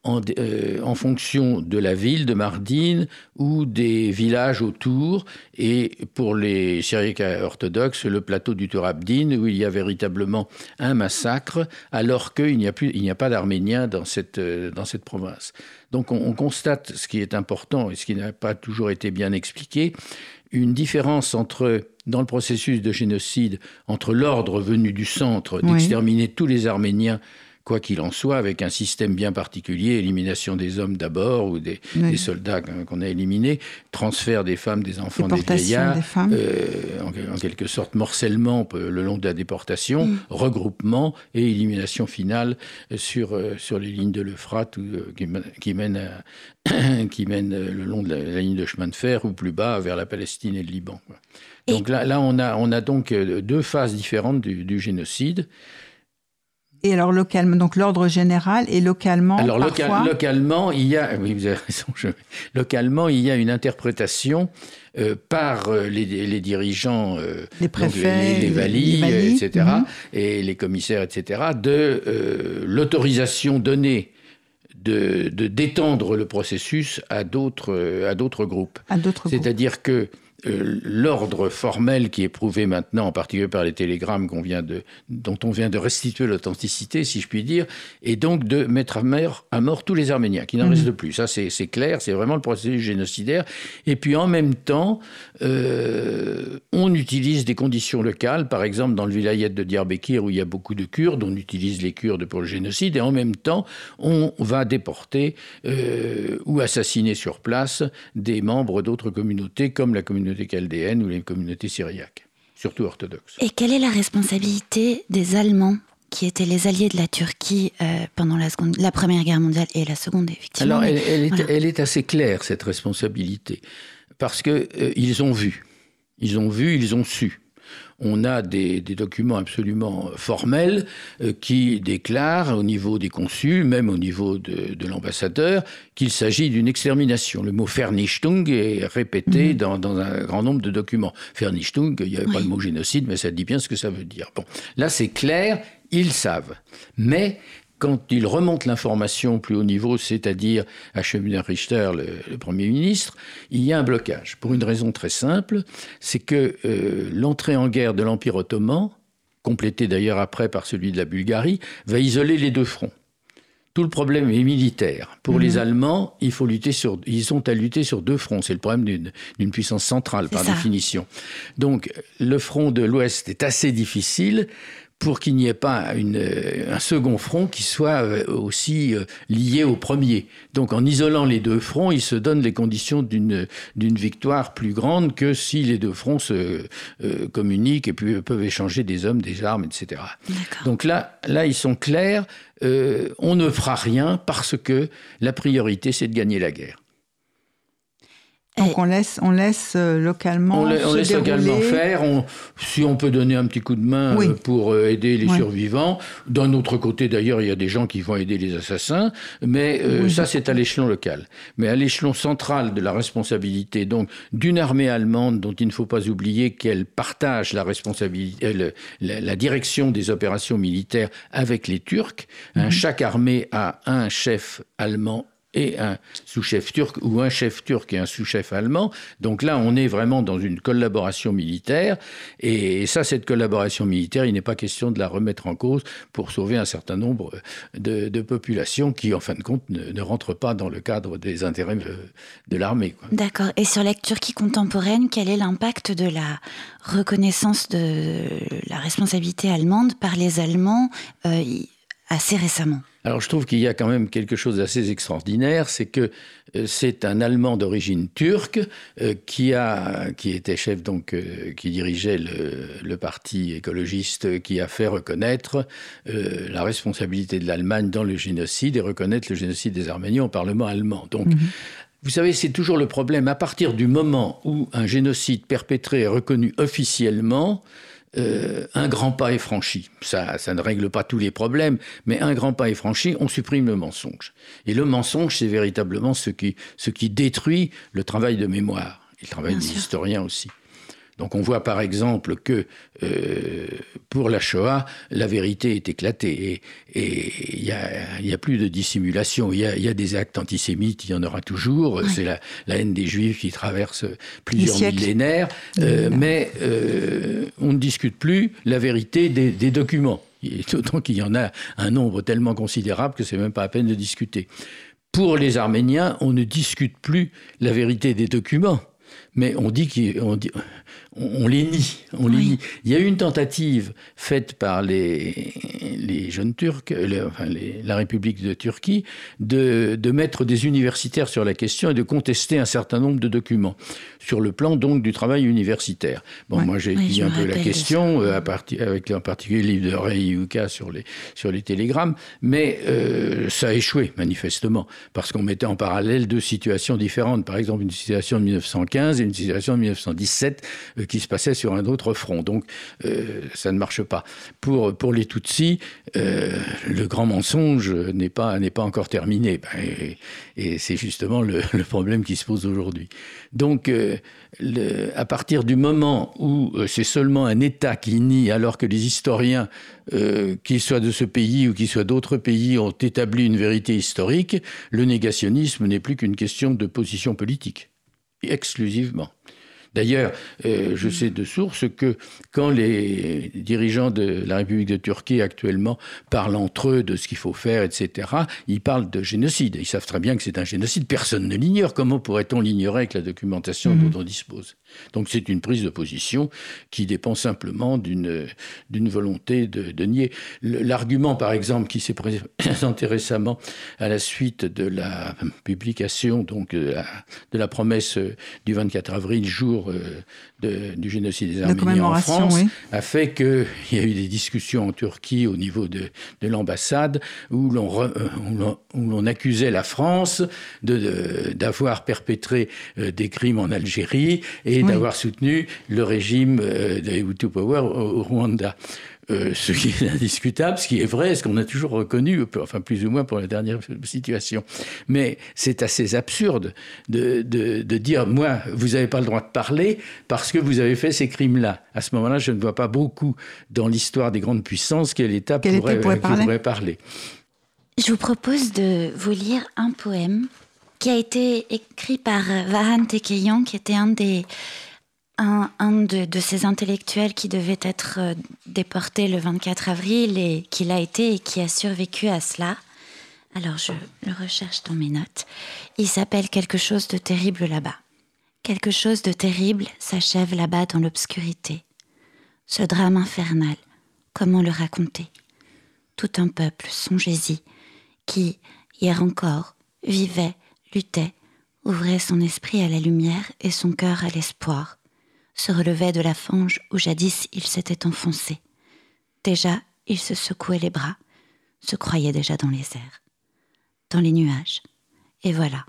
Speaker 3: euh, en, fonction de la ville de Mardine ou des villages autour. Et pour les Syriaques orthodoxes, le plateau du Turabdin, où il y a véritablement un massacre, alors qu'il n'y a, plus, il n'y a pas d'Arméniens dans cette, euh, dans cette province. Donc on, constate ce qui est important et ce qui n'a pas toujours été bien expliqué, une différence entre dans le processus de génocide entre l'ordre venu du centre d'exterminer tous les Arméniens quoi qu'il en soit, avec un système bien particulier, élimination des hommes d'abord ou des, soldats qu'on a éliminés, transfert des femmes, des enfants, des vieillards, euh, en, quelque sorte morcellement le long de la déportation, mm. regroupement et élimination finale sur, euh, sur les lignes de l'Euphrate euh, qui, qui, mènent qui le long de la, ligne de chemin de fer ou plus bas vers la Palestine et le Liban. Donc là, là on, a, on a donc deux phases différentes du, du génocide.
Speaker 2: Et alors localement, donc l'ordre général et localement.
Speaker 3: Alors
Speaker 2: parfois...
Speaker 3: localement, il y a, oui, vous avez raison. Je... Localement, il y a une interprétation euh, par euh, les, les, dirigeants,
Speaker 2: euh, les préfets,
Speaker 3: les, les, etc., mhm. et les commissaires, etc., de euh, l'autorisation donnée de, de d'étendre le processus à d'autres à d'autres groupes.
Speaker 2: À d'autres
Speaker 3: C'est-à-dire que euh, l'ordre formel qui est prouvé maintenant, en particulier par les télégrammes qu'on vient de, dont on vient de restituer l'authenticité, si je puis dire, est donc de mettre à mort, à mort tous les Arméniens, qui n'en mmh. restent plus. Ça, c'est clair, c'est vraiment le processus génocidaire. Et puis en même temps, euh, on utilise des conditions locales, par exemple dans le vilayet de Diyarbakir où il y a beaucoup de Kurdes, on utilise les Kurdes pour le génocide, et en même temps, on va déporter euh, ou assassiner sur place des membres d'autres communautés, comme la communauté communautés chaldéennes ou les communautés syriaques, surtout orthodoxes.
Speaker 1: Et quelle est la responsabilité des Allemands qui étaient les alliés de la Turquie euh, pendant la, seconde, la Première Guerre mondiale et la Seconde, effectivement.
Speaker 3: Alors, elle, est, elle est, assez claire, cette responsabilité, parce qu'ils euh, ils ont vu, ils ont vu, ils ont su. On a des, documents absolument formels euh, qui déclarent au niveau des consuls, même au niveau de, l'ambassadeur, qu'il s'agit d'une extermination. Le mot Vernichtung est répété mhm. dans, un grand nombre de documents. Vernichtung, il n'y avait pas le mot génocide, mais ça dit bien ce que ça veut dire. Bon, là c'est clair, ils savent. Mais quand il remonte l'information plus haut niveau, c'est-à-dire à Schöner Richter, le, Premier ministre, il y a un blocage. Pour une raison très simple, c'est que euh, l'entrée en guerre de l'Empire ottoman, complétée d'ailleurs après par celui de la Bulgarie, va isoler les deux fronts. Tout le problème est militaire. Pour les mhm. Allemands, il faut lutter sur, ils ont à lutter sur deux fronts. C'est le problème d'une puissance centrale, par définition. Donc, le front de l'Ouest est assez difficile pour qu'il n'y ait pas euh, un second front qui soit euh, aussi euh, lié au premier. Donc en isolant les deux fronts, il se donne les conditions d'une victoire plus grande que si les deux fronts se communiquent et puis peuvent échanger des hommes, des armes, etc. Donc là, là, ils sont clairs, on ne fera rien parce que la priorité, c'est de gagner la guerre.
Speaker 2: Donc on laisse, on laisse euh, localement.
Speaker 3: On, laisse localement faire. si on peut donner un petit coup de main euh, pour euh, aider les survivants. D'un autre côté, d'ailleurs, il y a des gens qui vont aider les assassins. Mais ça, c'est à l'échelon local. Mais à l'échelon central de la responsabilité, donc d'une armée allemande dont il ne faut pas oublier qu'elle partage la responsabilité, la, direction des opérations militaires avec les Turcs. Hein, mhm. chaque armée a un chef allemand un sous-chef turc ou un chef turc et un sous-chef allemand. Donc là, on est vraiment dans une collaboration militaire. Et ça, cette collaboration militaire, il n'est pas question de la remettre en cause pour sauver un certain nombre de, populations qui, en fin de compte, ne, rentrent pas dans le cadre des intérêts de l'armée.
Speaker 1: D'accord. Et sur la Turquie contemporaine, quel est l'impact de la reconnaissance de la responsabilité allemande par les Allemands euh, assez récemment?
Speaker 3: Alors je trouve qu'il y a quand même quelque chose d'assez extraordinaire, c'est que euh, c'est un Allemand d'origine turque euh, qui a, qui était chef donc, euh, qui dirigeait le, parti écologiste, qui a fait reconnaître la responsabilité de l'Allemagne dans le génocide et reconnaître le génocide des Arméniens au Parlement allemand. Donc mhm. Vous savez, c'est toujours le problème. À partir du moment où un génocide perpétré est reconnu officiellement, euh, un grand pas est franchi. Ça, ça ne règle pas tous les problèmes, mais un grand pas est franchi, on supprime le mensonge. Et le mensonge, c'est véritablement ce qui, ce qui détruit le travail de mémoire, et le travail des historiens aussi. Donc on voit par exemple que euh, pour la Shoah, la vérité est éclatée et il n'y a, plus de dissimulation. Il y a, des actes antisémites, il y en aura toujours. C'est la, haine des Juifs qui traverse plusieurs millénaires. Euh, mais euh, on ne discute plus la vérité des, des documents. D'autant qu'il y en a un nombre tellement considérable que c'est même pas à peine de discuter. Pour les Arméniens, on ne discute plus la vérité des documents mais on dit qu'on on, les nie. On les nie. Il y a eu une tentative faite par les, les jeunes Turcs, enfin la République de Turquie, de, de, mettre des universitaires sur la question et de contester un certain nombre de documents sur le plan donc du travail universitaire. Bon, moi j'ai étudié un peu la question, euh, à partir, avec en particulier le livre de Ray Yuka sur les, sur les télégrammes, mais euh, ça a échoué manifestement, parce qu'on mettait en parallèle deux situations différentes. Par exemple, une situation de 1915 et une situation de 1917 euh, qui se passait sur un autre front. Donc ça ne marche pas. Pour, pour les Tutsis, le grand mensonge n'est pas, pas encore terminé. Ben, et, c'est justement le, problème qui se pose aujourd'hui. Donc à partir du moment où euh, c'est seulement un État qui nie, alors que les historiens, euh, qu'ils soient de ce pays ou qu'ils soient d'autres pays, ont établi une vérité historique, le négationnisme n'est plus qu'une question de position politique, exclusivement. D'ailleurs, euh, je sais de source que quand les dirigeants de la République de Turquie actuellement parlent entre eux de ce qu'il faut faire, etc., ils parlent de génocide. Ils savent très bien que c'est un génocide. Personne ne l'ignore. Comment pourrait-on l'ignorer avec la documentation mhm. dont on dispose? Donc c'est une prise de position qui dépend simplement d'une volonté de, nier. L'argument, par exemple, qui s'est présenté récemment à la suite de la publication donc, de la, de la promesse du 24 avril, jour du génocide des Arméniens en France a fait qu'il y a eu des discussions en Turquie au niveau de, l'ambassade où l'on accusait la France d'avoir perpétré des crimes en Algérie et d'avoir soutenu le régime de Hutu Power au Rwanda. Euh, ce qui est indiscutable, ce qui est vrai, ce qu'on a toujours reconnu, enfin plus ou moins pour la dernière situation. Mais c'est assez absurde de, de, dire, moi, vous n'avez pas le droit de parler parce que vous avez fait ces crimes-là. À ce moment-là, je ne vois pas beaucoup dans l'histoire des grandes puissances quel État pourrait, pourrait, parler. parler.
Speaker 1: Je vous propose de vous lire un poème qui a été écrit par Vahan Tekeyan, qui était un des un, de, ces intellectuels qui devait être euh, déporté le 24 avril et qui l'a été et qui a survécu à cela. Alors je le recherche dans mes notes. Il s'appelle Quelque chose de terrible là-bas. Quelque chose de terrible s'achève là-bas dans l'obscurité. Ce drame infernal, comment le raconter? Tout un peuple, songez-y, qui, hier encore, vivait, luttait, ouvrait son esprit à la lumière et son cœur à l'espoir se relevait de la fange où jadis il s'était enfoncé. Déjà, il se secouait les bras, se croyait déjà dans les airs, dans les nuages. Et voilà,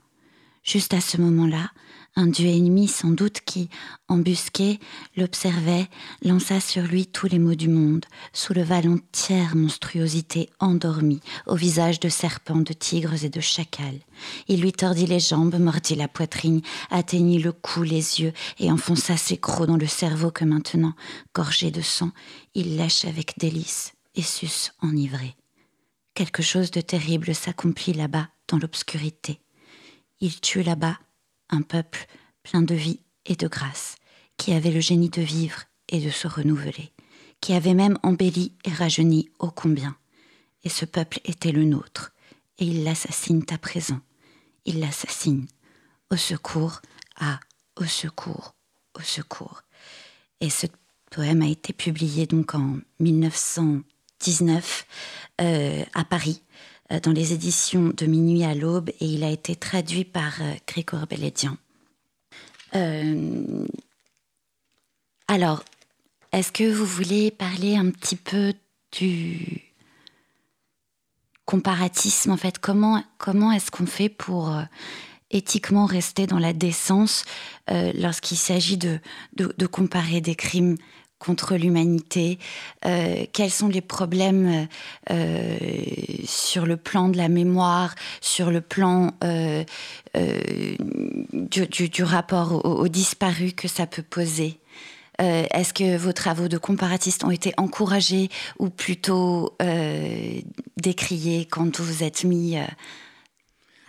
Speaker 1: juste à ce moment-là, un dieu ennemi sans doute qui, embusqué, l'observait, lança sur lui tous les maux du monde, souleva l'entière monstruosité endormie, au visage de serpents, de tigres et de chacals. Il lui tordit les jambes, mordit la poitrine, atteignit le cou, les yeux, et enfonça ses crocs dans le cerveau que maintenant, gorgé de sang, il lèche avec délice et suce enivré. Quelque chose de terrible s'accomplit là-bas, dans l'obscurité. Il tue là-bas un peuple plein de vie et de grâce, qui avait le génie de vivre et de se renouveler, qui avait même embelli et rajeuni ô combien. Et ce peuple était le nôtre, et il l'assassine à présent. Il l'assassine. Au secours, ah, au secours, au secours. Et ce poème a été publié donc en 1919 euh, à Paris dans les éditions de Minuit à l'aube et il a été traduit par euh, Grégoire Bellédian. Euh, alors, est-ce que vous voulez parler un petit peu du comparatisme en fait? Comment, comment est-ce qu'on fait pour éthiquement rester dans la décence lorsqu'il s'agit de, de, comparer des crimes contre l'humanité, euh, quels sont les problèmes euh, sur le plan de la mémoire, sur le plan euh, du, rapport aux, disparus que ça peut poser. Est-ce que vos travaux de comparatistes ont été encouragés ou plutôt décriés quand vous vous êtes mis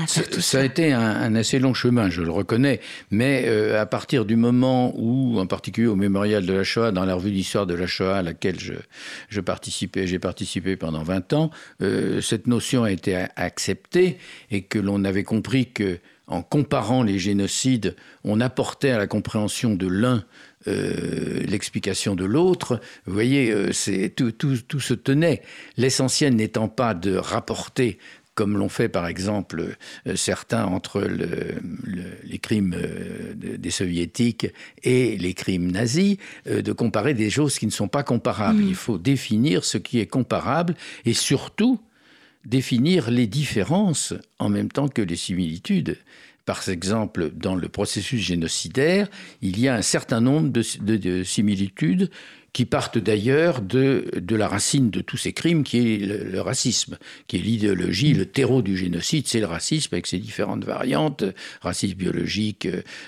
Speaker 3: ça, a été un, assez long chemin, je le reconnais, mais euh, à partir du moment où, en particulier au mémorial de la Shoah, dans la revue d'histoire de la Shoah à laquelle je, participais, j'ai participé pendant 20 ans, euh, cette notion a été acceptée et que l'on avait compris que en comparant les génocides, on apportait à la compréhension de l'un euh, l'explication de l'autre. Vous voyez, c'est tout, tout, tout, se tenait. L'essentiel n'étant pas de rapporter comme l'ont fait par exemple euh, certains entre les crimes euh, des soviétiques et les crimes nazis, euh, de comparer des choses qui ne sont pas comparables. Mm. Il faut définir ce qui est comparable et surtout définir les différences en même temps que les similitudes. Par exemple, dans le processus génocidaire, il y a un certain nombre de similitudes qui partent d'ailleurs de, de la racine de tous ces crimes, qui est le, racisme, qui est l'idéologie, le terreau du génocide, c'est le racisme avec ses différentes variantes, racisme biologique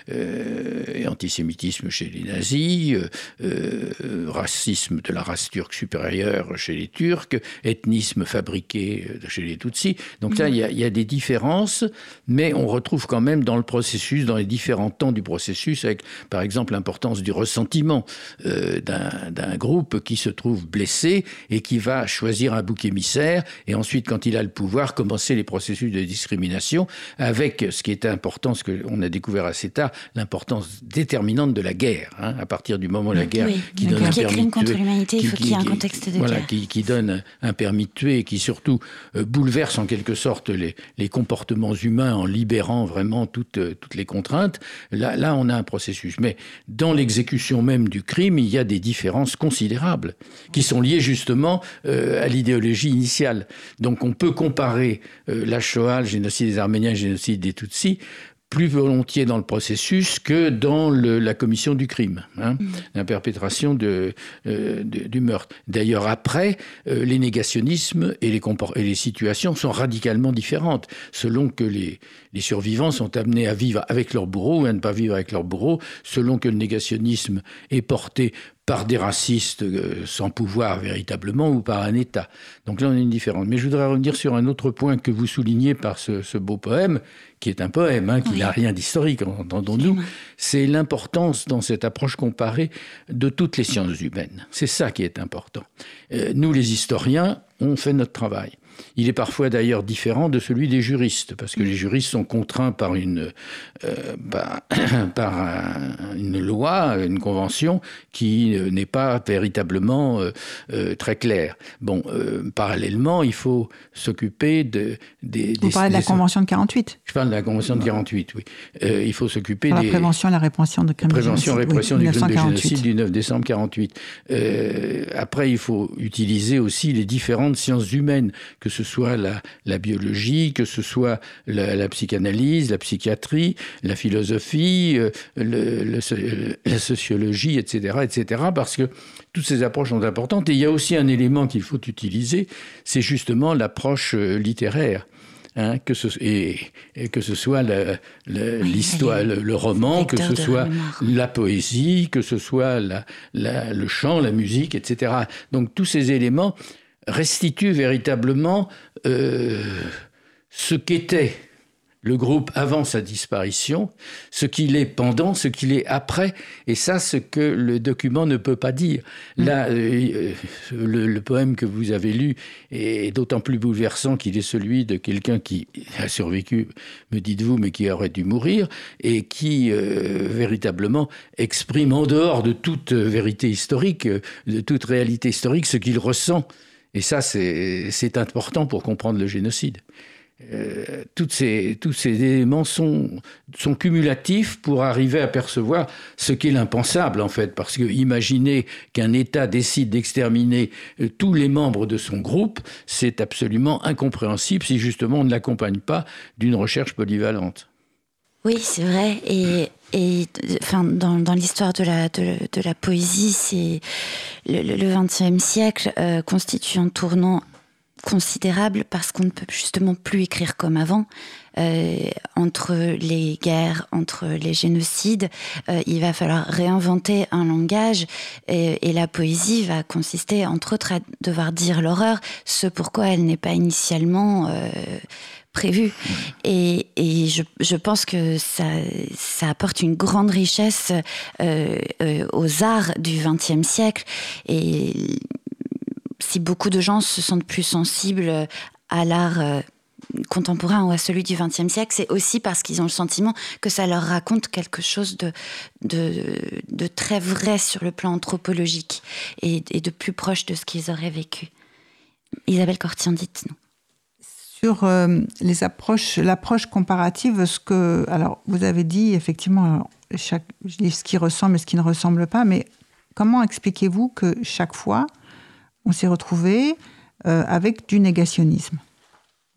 Speaker 3: euh, et antisémitisme chez les nazis, euh, euh, racisme de la race turque supérieure chez les Turcs, ethnisme fabriqué chez les Tutsis. Donc là, il y a des différences, mais on retrouve quand même dans le processus, dans les différents temps du processus, avec par exemple l'importance du ressentiment d'un d'un groupe qui se trouve blessé et qui va choisir un bouc émissaire et ensuite, quand il a le pouvoir, commencer les processus de discrimination avec ce qui est important, ce qu'on a découvert assez tard, l'importance déterminante de la guerre. Hein, à partir du moment où la guerre
Speaker 1: qui donne un permis contre l'humanité, il faut qu'il y ait un contexte de
Speaker 3: voilà,
Speaker 1: guerre.
Speaker 3: Qui, qui, donne un permis de tuer et qui surtout euh, bouleverse en quelque sorte les, les, comportements humains en libérant vraiment toutes, euh, toutes les contraintes. Là, là, on a un processus. Mais dans l'exécution même du crime, il y a des différences considérables qui sont liées justement euh, à l'idéologie initiale. Donc on peut comparer euh, la Shoah, le génocide des Arméniens, le génocide des Tutsis, plus volontiers dans le processus que dans le, la commission du crime, hein, mmh. la perpétration de, euh, de, du meurtre. D'ailleurs, après, euh, les négationnismes et les, et les, situations sont radicalement différentes, selon que les, les, survivants sont amenés à vivre avec leur bourreau ou à ne pas vivre avec leur bourreau, selon que le négationnisme est porté par des racistes euh, sans pouvoir véritablement ou par un État. Donc là, on a une différence. Mais je voudrais revenir sur un autre point que vous soulignez par ce, ce beau poème, qui est un poème, hein, qui oui. n'a rien d'historique, entendons-nous, c'est l'importance dans cette approche comparée de toutes les sciences humaines. C'est ça qui est important. Euh, nous, les historiens, on fait notre travail. Il est parfois d'ailleurs différent de celui des juristes, parce que les juristes sont contraints par une, euh, bah, par un, une loi, une convention qui euh, n'est pas véritablement euh, euh, très claire. Bon, euh, parallèlement, il faut s'occuper de, des...
Speaker 2: Vous des, parlez de la des, Convention de 48
Speaker 3: Je parle de la Convention de 48, oui. Euh, il faut s'occuper
Speaker 2: des...
Speaker 3: La
Speaker 2: prévention et la répression de crimes
Speaker 3: prévention, répression oui, du crime de génocide du 9 décembre 48. après, il faut utiliser aussi les différentes sciences humaines que ce soit la, la biologie, que ce soit la, la, psychanalyse, la psychiatrie, la philosophie, euh, le, le, la sociologie, etc., etc., parce que toutes ces approches sont importantes. Et il y a aussi un élément qu'il faut utiliser, c'est justement l'approche euh, littéraire. Hein, que ce, et, et, que ce soit l'histoire, le, le, le, roman, que ce soit la poésie, que ce soit la, la, le chant, la musique, etc. Donc tous ces éléments restitue véritablement euh, ce qu'était le groupe avant sa disparition, ce qu'il est pendant, ce qu'il est après, et ça, ce que le document ne peut pas dire. Mmh. Là, euh, le, le, poème que vous avez lu est d'autant plus bouleversant qu'il est celui de quelqu'un qui a survécu, me dites-vous, mais qui aurait dû mourir, et qui euh, véritablement exprime en dehors de toute vérité historique, de toute réalité historique, ce qu'il ressent. Et ça, c'est important pour comprendre le génocide. Euh, tous ces éléments sont, sont cumulatifs pour arriver à percevoir ce qu'est l'impensable, en fait. Parce que imaginer qu'un État décide d'exterminer euh, tous les membres de son groupe, c'est absolument incompréhensible si justement on ne l'accompagne pas d'une recherche polyvalente.
Speaker 1: Oui, c'est vrai. Et, et enfin, dans, dans l'histoire de la, de, de, la poésie, c'est le XXe siècle euh, constitue un tournant considérable parce qu'on ne peut justement plus écrire comme avant. Euh, entre les guerres, entre les génocides, euh, il va falloir réinventer un langage et, et, la poésie va consister entre autres à devoir dire l'horreur, ce pourquoi elle n'est pas initialement euh, prévu. Et, et je, je, pense que ça, ça, apporte une grande richesse euh, euh, aux arts du XXe siècle. Et si beaucoup de gens se sentent plus sensibles à l'art euh, contemporain ou à celui du XXe siècle, c'est aussi parce qu'ils ont le sentiment que ça leur raconte quelque chose de, de, de très vrai sur le plan anthropologique et, et de plus proche de ce qu'ils auraient vécu. Isabelle Cortian, dites-nous
Speaker 2: sur euh, les approches, l'approche comparative, ce que, alors vous avez dit effectivement, je dis ce qui ressemble et ce qui ne ressemble pas, mais comment expliquez-vous que chaque fois on s'est retrouvé euh, avec du négationnisme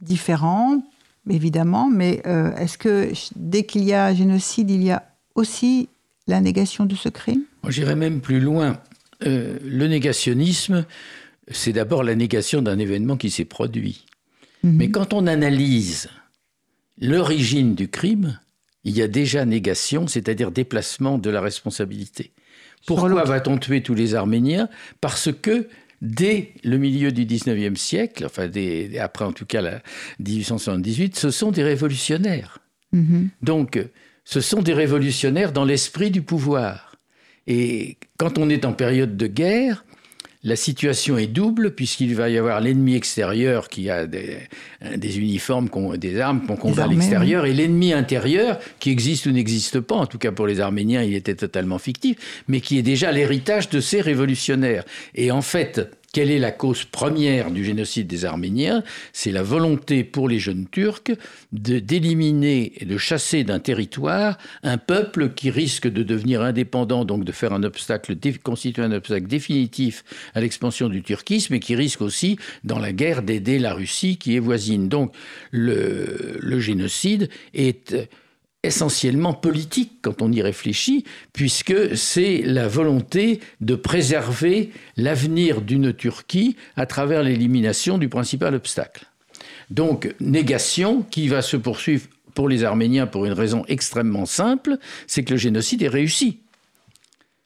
Speaker 2: différent, évidemment, mais euh, est-ce que dès qu'il y a génocide, il y a aussi la négation de ce crime?
Speaker 3: J'irais même plus loin. Le négationnisme, c'est d'abord la négation d'un événement qui s'est produit. Mmh. Mais quand on analyse l'origine du crime, il y a déjà négation, c'est-à-dire déplacement de la responsabilité. Pourquoi va-t-on tuer tous les Arméniens? Parce que dès le milieu du 19e siècle, enfin dès, après en tout cas la 1878, ce sont des révolutionnaires. Mmh. Donc, ce sont des révolutionnaires dans l'esprit du pouvoir. Et quand on est en période de guerre, la situation est double puisqu'il va y avoir l'ennemi extérieur qui a des, des uniformes, des armes qu'on combat à l'extérieur, et l'ennemi intérieur qui existe ou n'existe pas, en tout cas pour les Arméniens il était totalement fictif, mais qui est déjà l'héritage de ces révolutionnaires. Et en fait, quelle est la cause première du génocide des Arméniens? C'est la volonté pour les jeunes Turcs d'éliminer et de chasser d'un territoire un peuple qui risque de devenir indépendant, donc de faire un obstacle, constituer un obstacle définitif à l'expansion du turquisme, et qui risque aussi, dans la guerre, d'aider la Russie qui est voisine. Donc le génocide est essentiellement politique quand on y réfléchit, puisque c'est la volonté de préserver l'avenir d'une Turquie à travers l'élimination du principal obstacle. Donc, négation qui va se poursuivre pour les Arméniens pour une raison extrêmement simple, c'est que le génocide est réussi.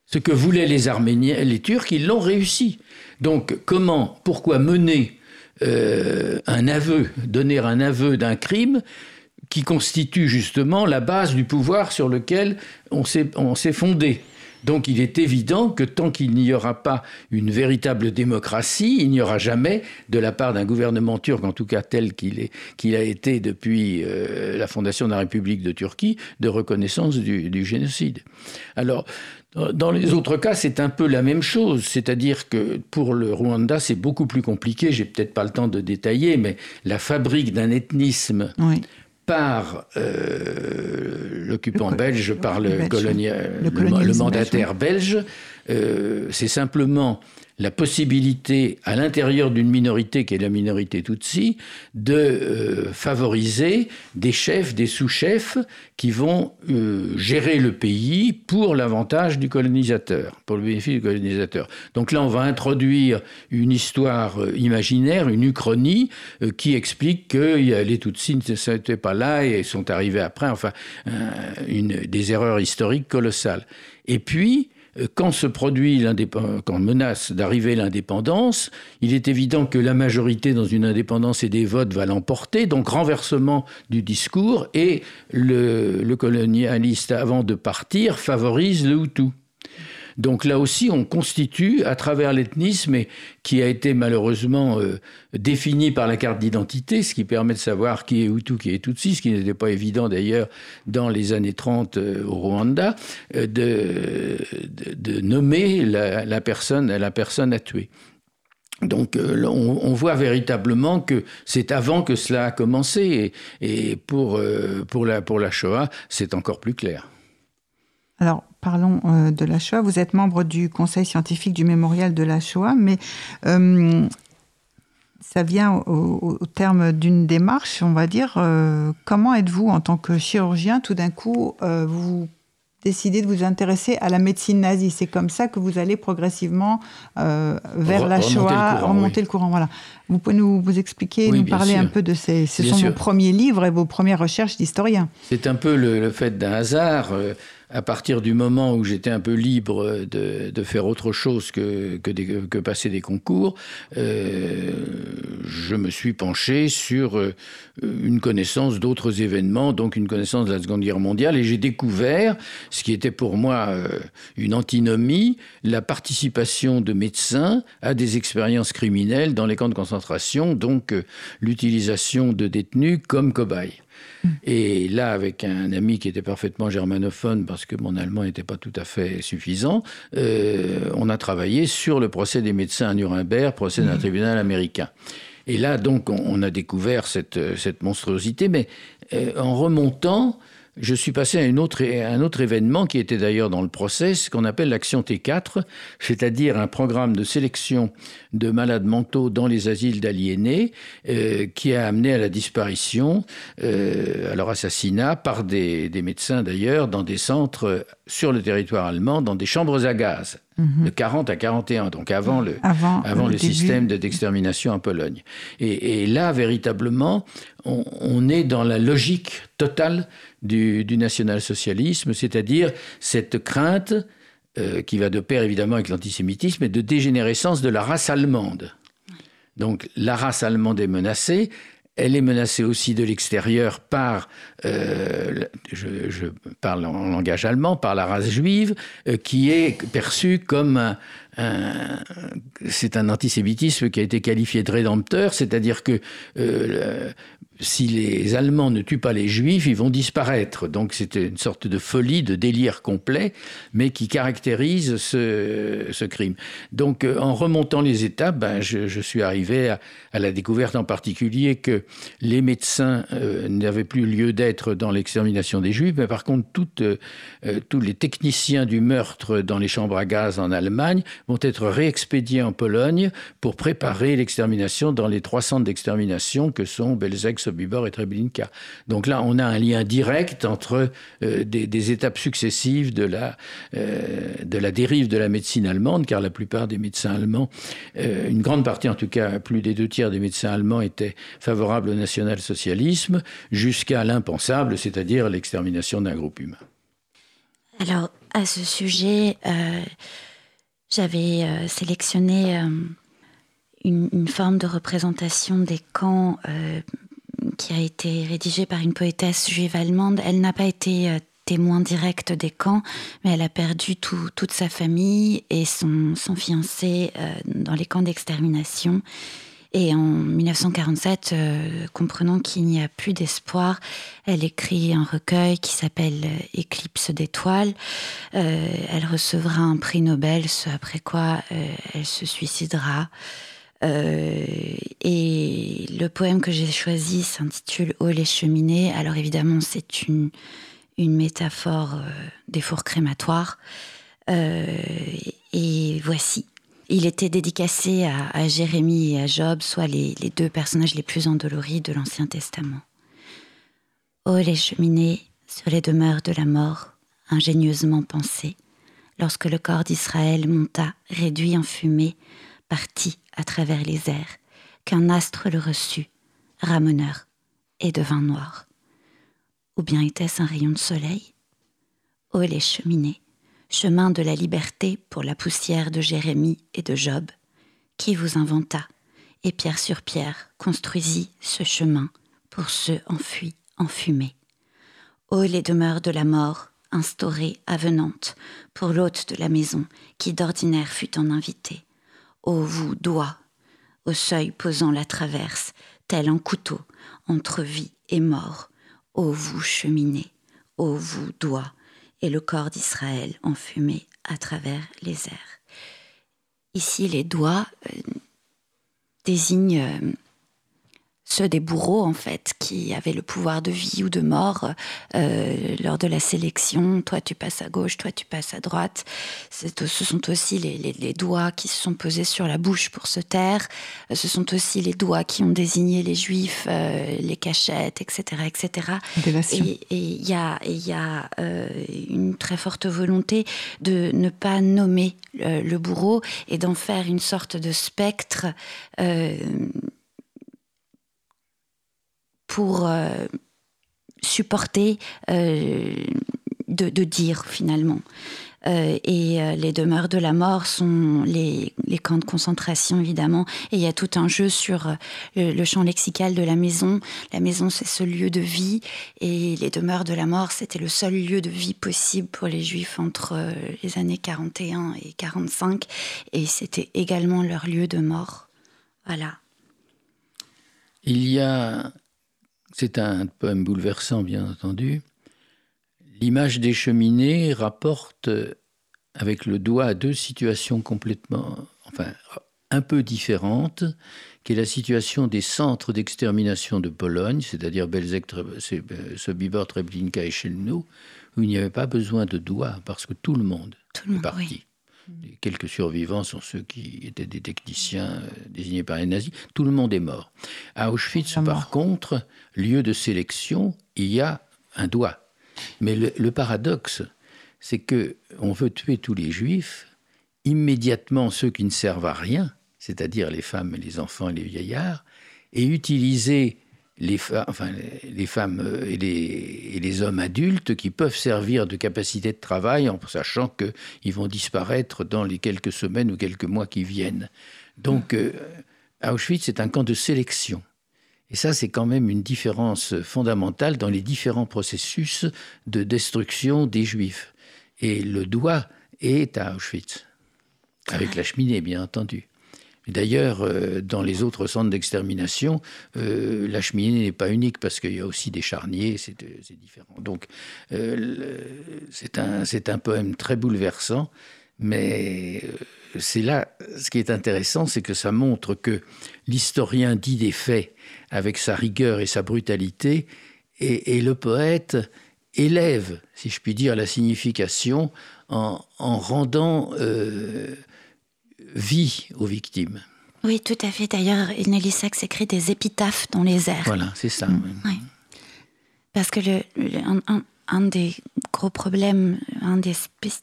Speaker 3: Ce que voulaient les Arméniens, les Turcs, ils l'ont réussi. Donc, comment, pourquoi mener euh, un aveu, donner un aveu d'un crime qui constitue justement la base du pouvoir sur lequel on s'est fondé. Donc il est évident que tant qu'il n'y aura pas une véritable démocratie, il n'y aura jamais, de la part d'un gouvernement turc, en tout cas tel qu'il a été depuis euh, la fondation de la République de Turquie, de reconnaissance du, génocide. Alors, dans les autres cas, c'est un peu la même chose, c'est-à-dire que pour le Rwanda, c'est beaucoup plus compliqué, j'ai peut-être pas le temps de détailler, mais la fabrique d'un ethnisme oui par euh, l'occupant belge, par le, le, mandataire belge, euh, c'est simplement la possibilité à l'intérieur d'une minorité qui est la minorité Tutsi de euh, favoriser des chefs, des sous-chefs qui vont euh, gérer le pays pour l'avantage du colonisateur, pour le bénéfice du colonisateur. Donc là, on va introduire une histoire euh, imaginaire, une uchronie qui explique que les Tutsis n'étaient pas là et sont arrivés après, enfin, une, des erreurs historiques colossales. Et puis, quand se produit quand menace d'arriver l'indépendance, il est évident que la majorité dans une indépendance et des votes va l'emporter, donc renversement du discours, et le, le colonialiste, avant de partir, favorise le Hutu. Donc là aussi, on constitue, à travers l'ethnisme, qui a été malheureusement euh, défini par la carte d'identité, ce qui permet de savoir qui est Hutu, qui est Tutsi, ce qui n'était pas évident d'ailleurs dans les années 30 euh, au Rwanda, euh, de, nommer la, personne, la personne à tuer. Donc on, voit véritablement que c'est avant que cela a commencé et, pour, la, pour la Shoah, c'est encore plus clair.
Speaker 2: Alors, parlons euh, de la Shoah. Vous êtes membre du conseil scientifique du mémorial de la Shoah, mais euh, ça vient au, terme d'une démarche, on va dire. Euh, comment êtes-vous, en tant que chirurgien, tout d'un coup, vous décidez de vous intéresser à la médecine nazie? C'est comme ça que vous allez progressivement vers la Shoah, remonter le courant. Voilà. Vous pouvez nous vous expliquer, nous parler un peu de ces. Ce sont vos premiers livres et vos premières recherches d'historien.
Speaker 3: C'est un peu le, le fait d'un hasard à partir du moment où j'étais un peu libre de, faire autre chose que, que, passer des concours, euh, je me suis penché sur euh, une connaissance d'autres événements, donc une connaissance de la Seconde Guerre mondiale, et j'ai découvert, ce qui était pour moi euh, une antinomie, la participation de médecins à des expériences criminelles dans les camps de concentration, donc l'utilisation de détenus comme cobayes. Et là, avec un ami qui était parfaitement germanophone, parce que mon allemand n'était pas tout à fait suffisant, euh, on a travaillé sur le procès des médecins à Nuremberg, procès d'un mmh. tribunal américain. Et là, donc, on, a découvert cette, cette monstruosité, mais euh, en remontant, je suis passé à, une autre, un autre événement qui était d'ailleurs dans le process, qu'on appelle l'action T4, c'est-à-dire un programme de sélection de malades mentaux dans les asiles d'aliénés euh, qui a amené à la disparition, euh, à leur assassinat par des, des médecins d'ailleurs dans des centres sur le territoire allemand, dans des chambres à gaz mhm. de 40 à 41, donc avant le, avant, avant le, système d'extermination en Pologne. Et, et, là, véritablement, on, on est dans la logique totale du, du national-socialisme, c'est-à-dire cette crainte euh, qui va de pair évidemment avec l'antisémitisme et de dégénérescence de la race allemande. Donc la race allemande est menacée, elle est menacée aussi de l'extérieur par, euh, je, parle en langage allemand, par la race juive, euh, qui est perçue comme un, c'est un antisémitisme qui a été qualifié de rédempteur, c'est-à-dire que si les Allemands ne tuent pas les Juifs, ils vont disparaître. Donc c'était une sorte de folie, de délire complet, mais qui caractérise ce, crime. Donc euh, en remontant les étapes, ben, je, suis arrivé à, la découverte en particulier que les médecins euh, n'avaient plus lieu d'être dans l'extermination des Juifs, mais par contre euh, tous les techniciens du meurtre dans les chambres à gaz en Allemagne vont être réexpédiés en Pologne pour préparer l'extermination dans les trois centres d'extermination que sont Belzec, Sobibor et Treblinka. Donc là, on a un lien direct entre euh, des, étapes successives de la, euh, de la dérive de la médecine allemande, car la plupart des médecins allemands, euh, une grande partie en tout cas, plus des deux tiers des médecins allemands étaient favorables au national-socialisme, jusqu'à l'impensable, c'est-à-dire l'extermination d'un groupe humain.
Speaker 1: Alors, à ce sujet, j'avais sélectionné une, forme de représentation des camps qui a été rédigée par une poétesse juive allemande. Elle n'a pas été euh, témoin direct des camps, mais elle a perdu toute sa famille et son, fiancé euh, dans les camps d'extermination. Et en 1947, euh, comprenant qu'il n'y a plus d'espoir, elle écrit un recueil qui s'appelle Éclipse d'étoiles. elle recevra un prix Nobel, ce après quoi elle se suicidera. Euh, et le poème que j'ai choisi s'intitule Oh les cheminées. Alors évidemment, c'est une, métaphore euh, des fours crématoires. Euh, et voici. Il était dédicacé à, Jérémie et à Job, soit les, les deux personnages les plus endoloris de l'Ancien Testament. Oh les cheminées sur les demeures de la mort, ingénieusement pensées, lorsque le corps d'Israël monta, réduit en fumée, parti à travers les airs, qu'un astre le reçut, rameneur et de vin noir. Ou bien était-ce un rayon de soleil? Oh les cheminées, chemin de la liberté pour la poussière de Jérémie et de Job, qui vous inventa, et pierre sur pierre construisit ce chemin pour ceux enfuis, enfumés? Ô les demeures de la mort, instaurées, avenantes, pour l'hôte de la maison, qui d'ordinaire fut en invité, ô vous doigts, au seuil posant la traverse, tel un couteau, entre vie et mort, ô vous cheminez, ô vous doigts, et le corps d'Israël enfumé à travers les airs. Ici, les doigts euh, désignent euh, ceux des bourreaux en fait qui avaient le pouvoir de vie ou de mort euh, lors de la sélection. Toi tu passes à gauche, toi tu passes à droite. Ce sont aussi les, doigts qui se sont posés sur la bouche pour se taire. Ce sont aussi les doigts qui ont désigné les juifs, euh, les cachettes, etc., etc. Et il y a, y a euh, une très forte volonté de ne pas nommer le bourreau et d'en faire une sorte de spectre pour euh, supporter euh, de, dire finalement. Euh, et les demeures de la mort sont les, camps de concentration, évidemment. Et il y a tout un jeu sur le, champ lexical de la maison. La maison, c'est ce lieu de vie. Et les demeures de la mort, c'était le seul lieu de vie possible pour les Juifs entre les années 41 et 45. Et c'était également leur lieu de mort. Voilà.
Speaker 3: Il y a c'est un poème bouleversant, bien entendu. L'image des cheminées rapporte avec le doigt à deux situations complètement, enfin, un peu différentes, qui est la situation des centres d'extermination de Pologne, c'est-à-dire Belzec, Sobibor, Treblinka et Chelno, où il n'y avait pas besoin de doigts parce que tout le monde est parti. Les quelques survivants sont ceux qui étaient des techniciens euh, désignés par les nazis. Tout le monde est mort. À Auschwitz, par contre, lieu de sélection, il y a un doigt. Mais le, paradoxe, c'est que on veut tuer tous les juifs, immédiatement ceux qui ne servent à rien, c'est-à-dire les femmes, les enfants et les vieillards, et utiliser les, enfin, les femmes euh, et les, et les, hommes adultes qui peuvent servir de capacité de travail en sachant qu'ils vont disparaître dans les quelques semaines ou quelques mois qui viennent. Donc, euh, Auschwitz est un camp de sélection. Et ça, c'est quand même une différence fondamentale dans les différents processus de destruction des Juifs. Et le doigt est à Auschwitz, avec la cheminée, bien entendu. D'ailleurs, euh, dans les autres centres d'extermination, euh, la cheminée n'est pas unique parce qu'il y a aussi des charniers, c'est différent. Donc, euh, c'est un, poème très bouleversant, mais c'est là, ce qui est intéressant, c'est que ça montre que l'historien dit des faits avec sa rigueur et sa brutalité, et, le poète élève, si je puis dire, la signification en, rendant euh, vie aux victimes.
Speaker 1: Oui, tout à fait. D'ailleurs, Nelly Sachs écrit des épitaphes dans les airs.
Speaker 3: Voilà, c'est ça. Mm.
Speaker 1: Parce que le, un des gros problèmes, un des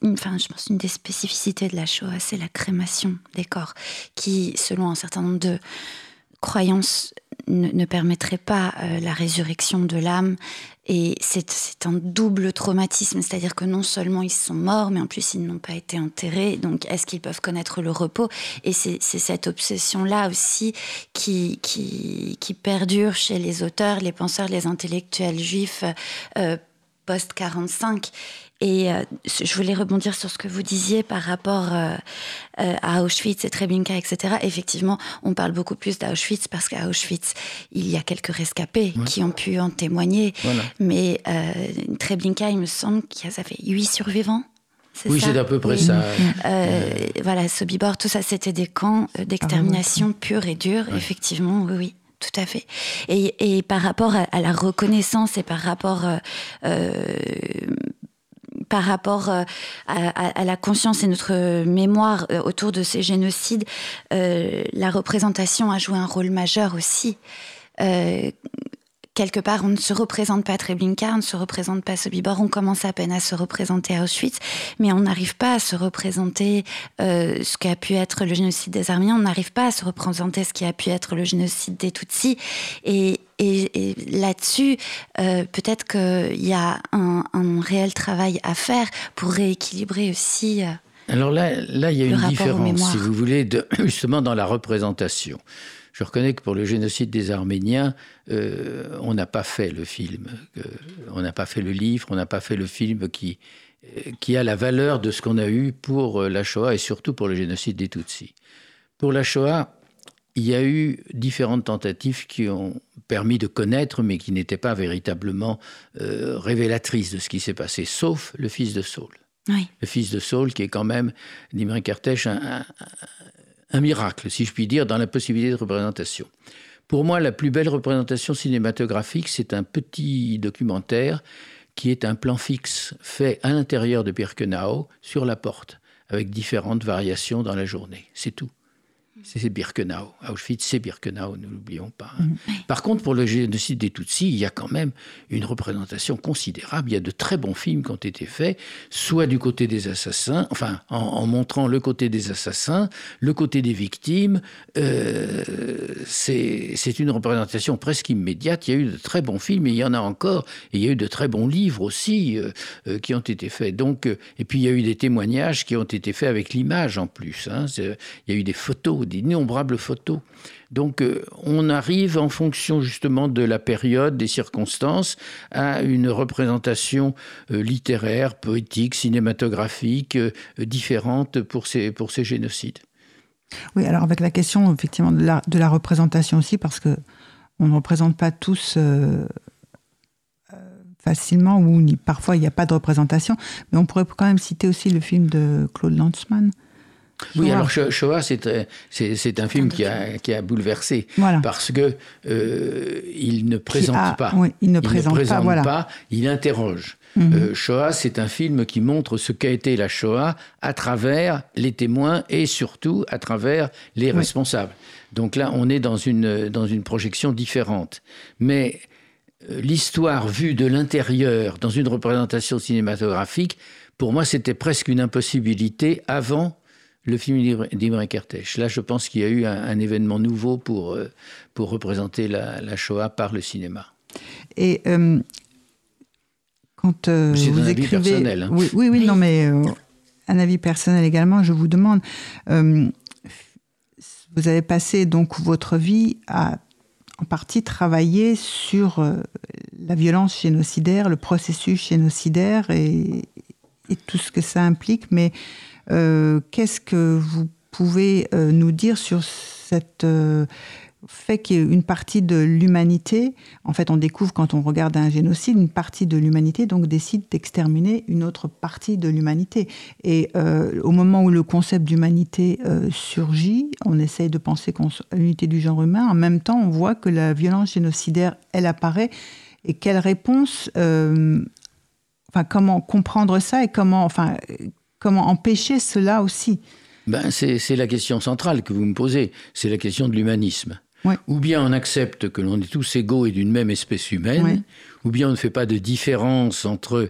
Speaker 1: enfin, je pense une des spécificités de la Shoah, c'est la crémation des corps, qui, selon un certain nombre de croyances, ne, permettrait pas euh, la résurrection de l'âme. Et c'est un double traumatisme, c'est-à-dire que non seulement ils sont morts, mais en plus ils n'ont pas été enterrés. Donc est-ce qu'ils peuvent connaître le repos? Et c'est cette obsession-là aussi qui, perdure chez les auteurs, les penseurs, les intellectuels juifs. Euh, post-45. Et euh, je voulais rebondir sur ce que vous disiez par rapport euh, euh, à Auschwitz et Treblinka, etc. Effectivement, on parle beaucoup plus d'Auschwitz parce qu'à Auschwitz, il y a quelques rescapés qui ont pu en témoigner. Mais Treblinka, il me semble qu'il y avait huit survivants.
Speaker 3: Oui, c'est à peu près ça.
Speaker 1: voilà, Sobibor, tout ça, c'était des camps d'extermination ah, pure et dure, effectivement, oui, oui tout à fait. Et, par rapport à, la reconnaissance et par rapport, euh, par rapport euh, à, la conscience et notre mémoire autour de ces génocides, la représentation a joué un rôle majeur aussi quelque part, on ne se représente pas Treblinka, on ne se représente pas Sobibor, on commence à peine à se représenter à Auschwitz, mais on n'arrive pas à se représenter euh, ce qu'a pu être le génocide des Arméniens, on n'arrive pas à se représenter ce qui a pu être le génocide des Tutsis. Et, là-dessus, euh, peut-être qu'il y a un, réel travail à faire pour rééquilibrer aussi. Euh,
Speaker 3: Alors là, là, il y a une différence, si vous voulez, de, justement dans la représentation. Je reconnais que pour le génocide des Arméniens, euh, on n'a pas fait le film, on n'a pas fait le livre, on n'a pas fait le film qui, euh, qui a la valeur de ce qu'on a eu pour euh, la Shoah et surtout pour le génocide des Tutsis. Pour la Shoah, il y a eu différentes tentatives qui ont permis de connaître, mais qui n'étaient pas véritablement révélatrices de ce qui s'est passé, sauf le fils de Saul. Le fils de Saul, qui est quand même, Nimrin un, un miracle, si je puis dire, dans la possibilité de représentation. Pour moi, la plus belle représentation cinématographique, c'est un petit documentaire qui est un plan fixe fait à l'intérieur de Birkenau sur la porte, avec différentes variations dans la journée. C'est tout. C'est Birkenau. Auschwitz, c'est Birkenau, ne l'oublions pas. Hein. Mm. Par contre, pour le génocide des Tutsis, il y a quand même une représentation considérable. Il y a de très bons films qui ont été faits, soit du côté des assassins, enfin, en, montrant le côté des assassins, le côté des victimes. Euh, c'est une représentation presque immédiate. Il y a eu de très bons films, et il y en a encore. Et il y a eu de très bons livres aussi euh, euh, qui ont été faits. Donc, et puis, il y a eu des témoignages qui ont été faits avec l'image en plus. Hein. Il y a eu des photos d'innombrables photos. Donc euh, on arrive en fonction justement de la période, des circonstances, à une représentation euh, littéraire, poétique, cinématographique euh, différente pour ces, pour ces génocides.
Speaker 2: Oui, alors avec la question effectivement de la, représentation aussi, parce que on ne représente pas tous facilement, ou parfois il n'y a pas de représentation, mais on pourrait quand même citer aussi le film de Claude Lanzmann,
Speaker 3: oui, alors Shoah, c'est un film qui a, qui a bouleversé parce que euh, il ne présente pas.
Speaker 2: il ne présente, pas,
Speaker 3: il interroge. Mhm. Euh, Shoah, c'est un film qui montre ce qu'a été la Shoah à travers les témoins et surtout à travers les responsables. Donc là, on est dans une, dans une projection différente. Mais euh, l'histoire vue de l'intérieur dans une représentation cinématographique, pour moi, c'était presque une impossibilité avant le film d'Imre Kertész. Là, je pense qu'il y a eu un, événement nouveau pour, euh, pour représenter la, Shoah par le cinéma.
Speaker 2: Et euh, quand euh,
Speaker 3: C'est un avis personnel. Hein.
Speaker 2: Oui, oui, non, mais un avis personnel également. Je vous demande, vous avez passé donc votre vie à en partie travaillé sur la violence génocidaire, le processus génocidaire et, et tout ce que ça implique. Mais qu'est-ce que vous pouvez nous dire sur cette fait qu'une partie de l'humanité, en fait, on découvre quand on regarde un génocide, une partie de l'humanité donc décide d'exterminer une autre partie de l'humanité. Et euh, au moment où le concept d'humanité euh, surgit, on essaye de penser l'unité du genre humain. En même temps, on voit que la violence génocidaire, elle apparaît. Et quelle réponse, euh, enfin, comment comprendre ça et comment, enfin, comment empêcher cela aussi
Speaker 3: ben, c'est la question centrale que vous me posez, c'est la question de l'humanisme. Ou bien on accepte que l'on est tous égaux et d'une même espèce humaine, ou bien on ne fait pas de différence entre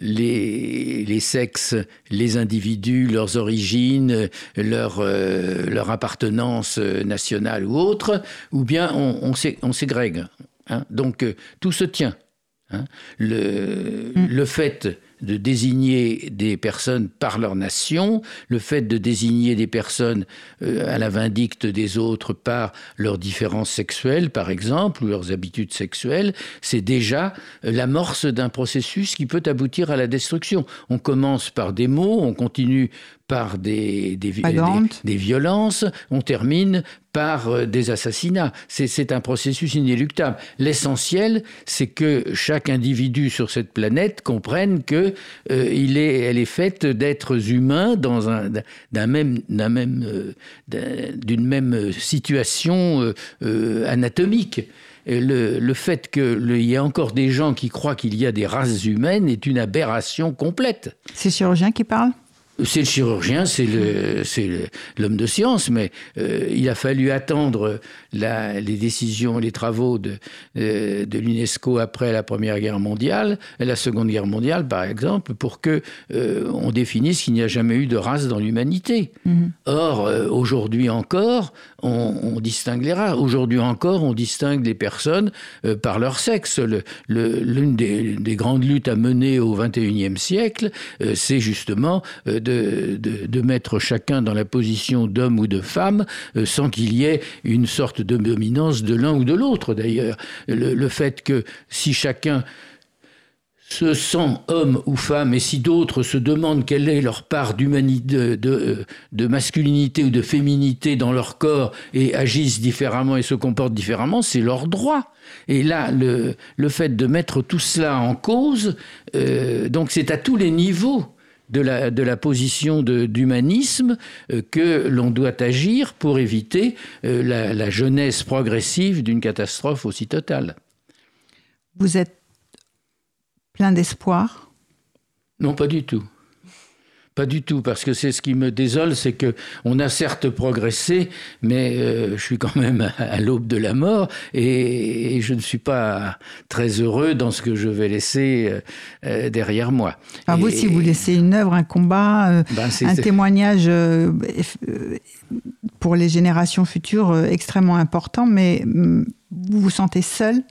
Speaker 3: les, les, sexes, les individus, leurs origines, leur, euh, leur appartenance nationale ou autre, ou bien on, on ségrègue. Hein. Donc euh, tout se tient. Hein. Le, mm. le fait de désigner des personnes par leur nation, le fait de désigner des personnes euh, à la vindicte des autres par leurs différences sexuelles, par exemple, ou leurs habitudes sexuelles, c'est déjà l'amorce d'un processus qui peut aboutir à la destruction. On commence par des mots, on continue par des, des, des, violences, on termine par euh, des assassinats. C'est un processus inéluctable. L'essentiel, c'est que chaque individu sur cette planète comprenne que euh, il est, elle est faite d'êtres humains dans un d'un même d'un même euh, d'une même situation anatomique. Le, le, fait qu'il y ait encore des gens qui croient qu'il y a des races humaines est une aberration complète.
Speaker 2: C'est chirurgien qui parle?
Speaker 3: C'est le chirurgien, c'est l'homme de science, mais euh, il a fallu attendre la, les décisions, les travaux de, euh, de l'UNESCO après la Première Guerre mondiale, la Seconde Guerre mondiale par exemple, pour que euh, on définisse qu'il n'y a jamais eu de race dans l'humanité. Mhm. Or, aujourd'hui encore, on, distingue les races. Aujourd'hui encore, on distingue les personnes par leur sexe. L'une des, des, grandes luttes à mener au XXIe siècle, c'est justement de, de, mettre chacun dans la position d'homme ou de femme euh, sans qu'il y ait une sorte de dominance de l'un ou de l'autre d'ailleurs. Le, fait que si chacun se sent homme ou femme, et si d'autres se demandent quelle est leur part d'humanité, de, masculinité ou de féminité dans leur corps et agissent différemment et se comportent différemment, c'est leur droit. Et là, le, fait de mettre tout cela en cause, euh, donc c'est à tous les niveaux de la, de la position d'humanisme euh, que l'on doit agir pour éviter euh, la, la jeunesse progressive d'une catastrophe aussi totale.
Speaker 2: Vous êtes plein d'espoir?
Speaker 3: Non, pas du tout. Pas du tout, parce que c'est ce qui me désole, c'est que on a certes progressé, mais euh, je suis quand même à, l'aube de la mort et, je ne suis pas très heureux dans ce que je vais laisser euh, euh, derrière moi.
Speaker 2: Vous, si vous laissez une œuvre, un combat, ben, un témoignage pour les générations futures extrêmement important, mais mm, vous vous sentez seul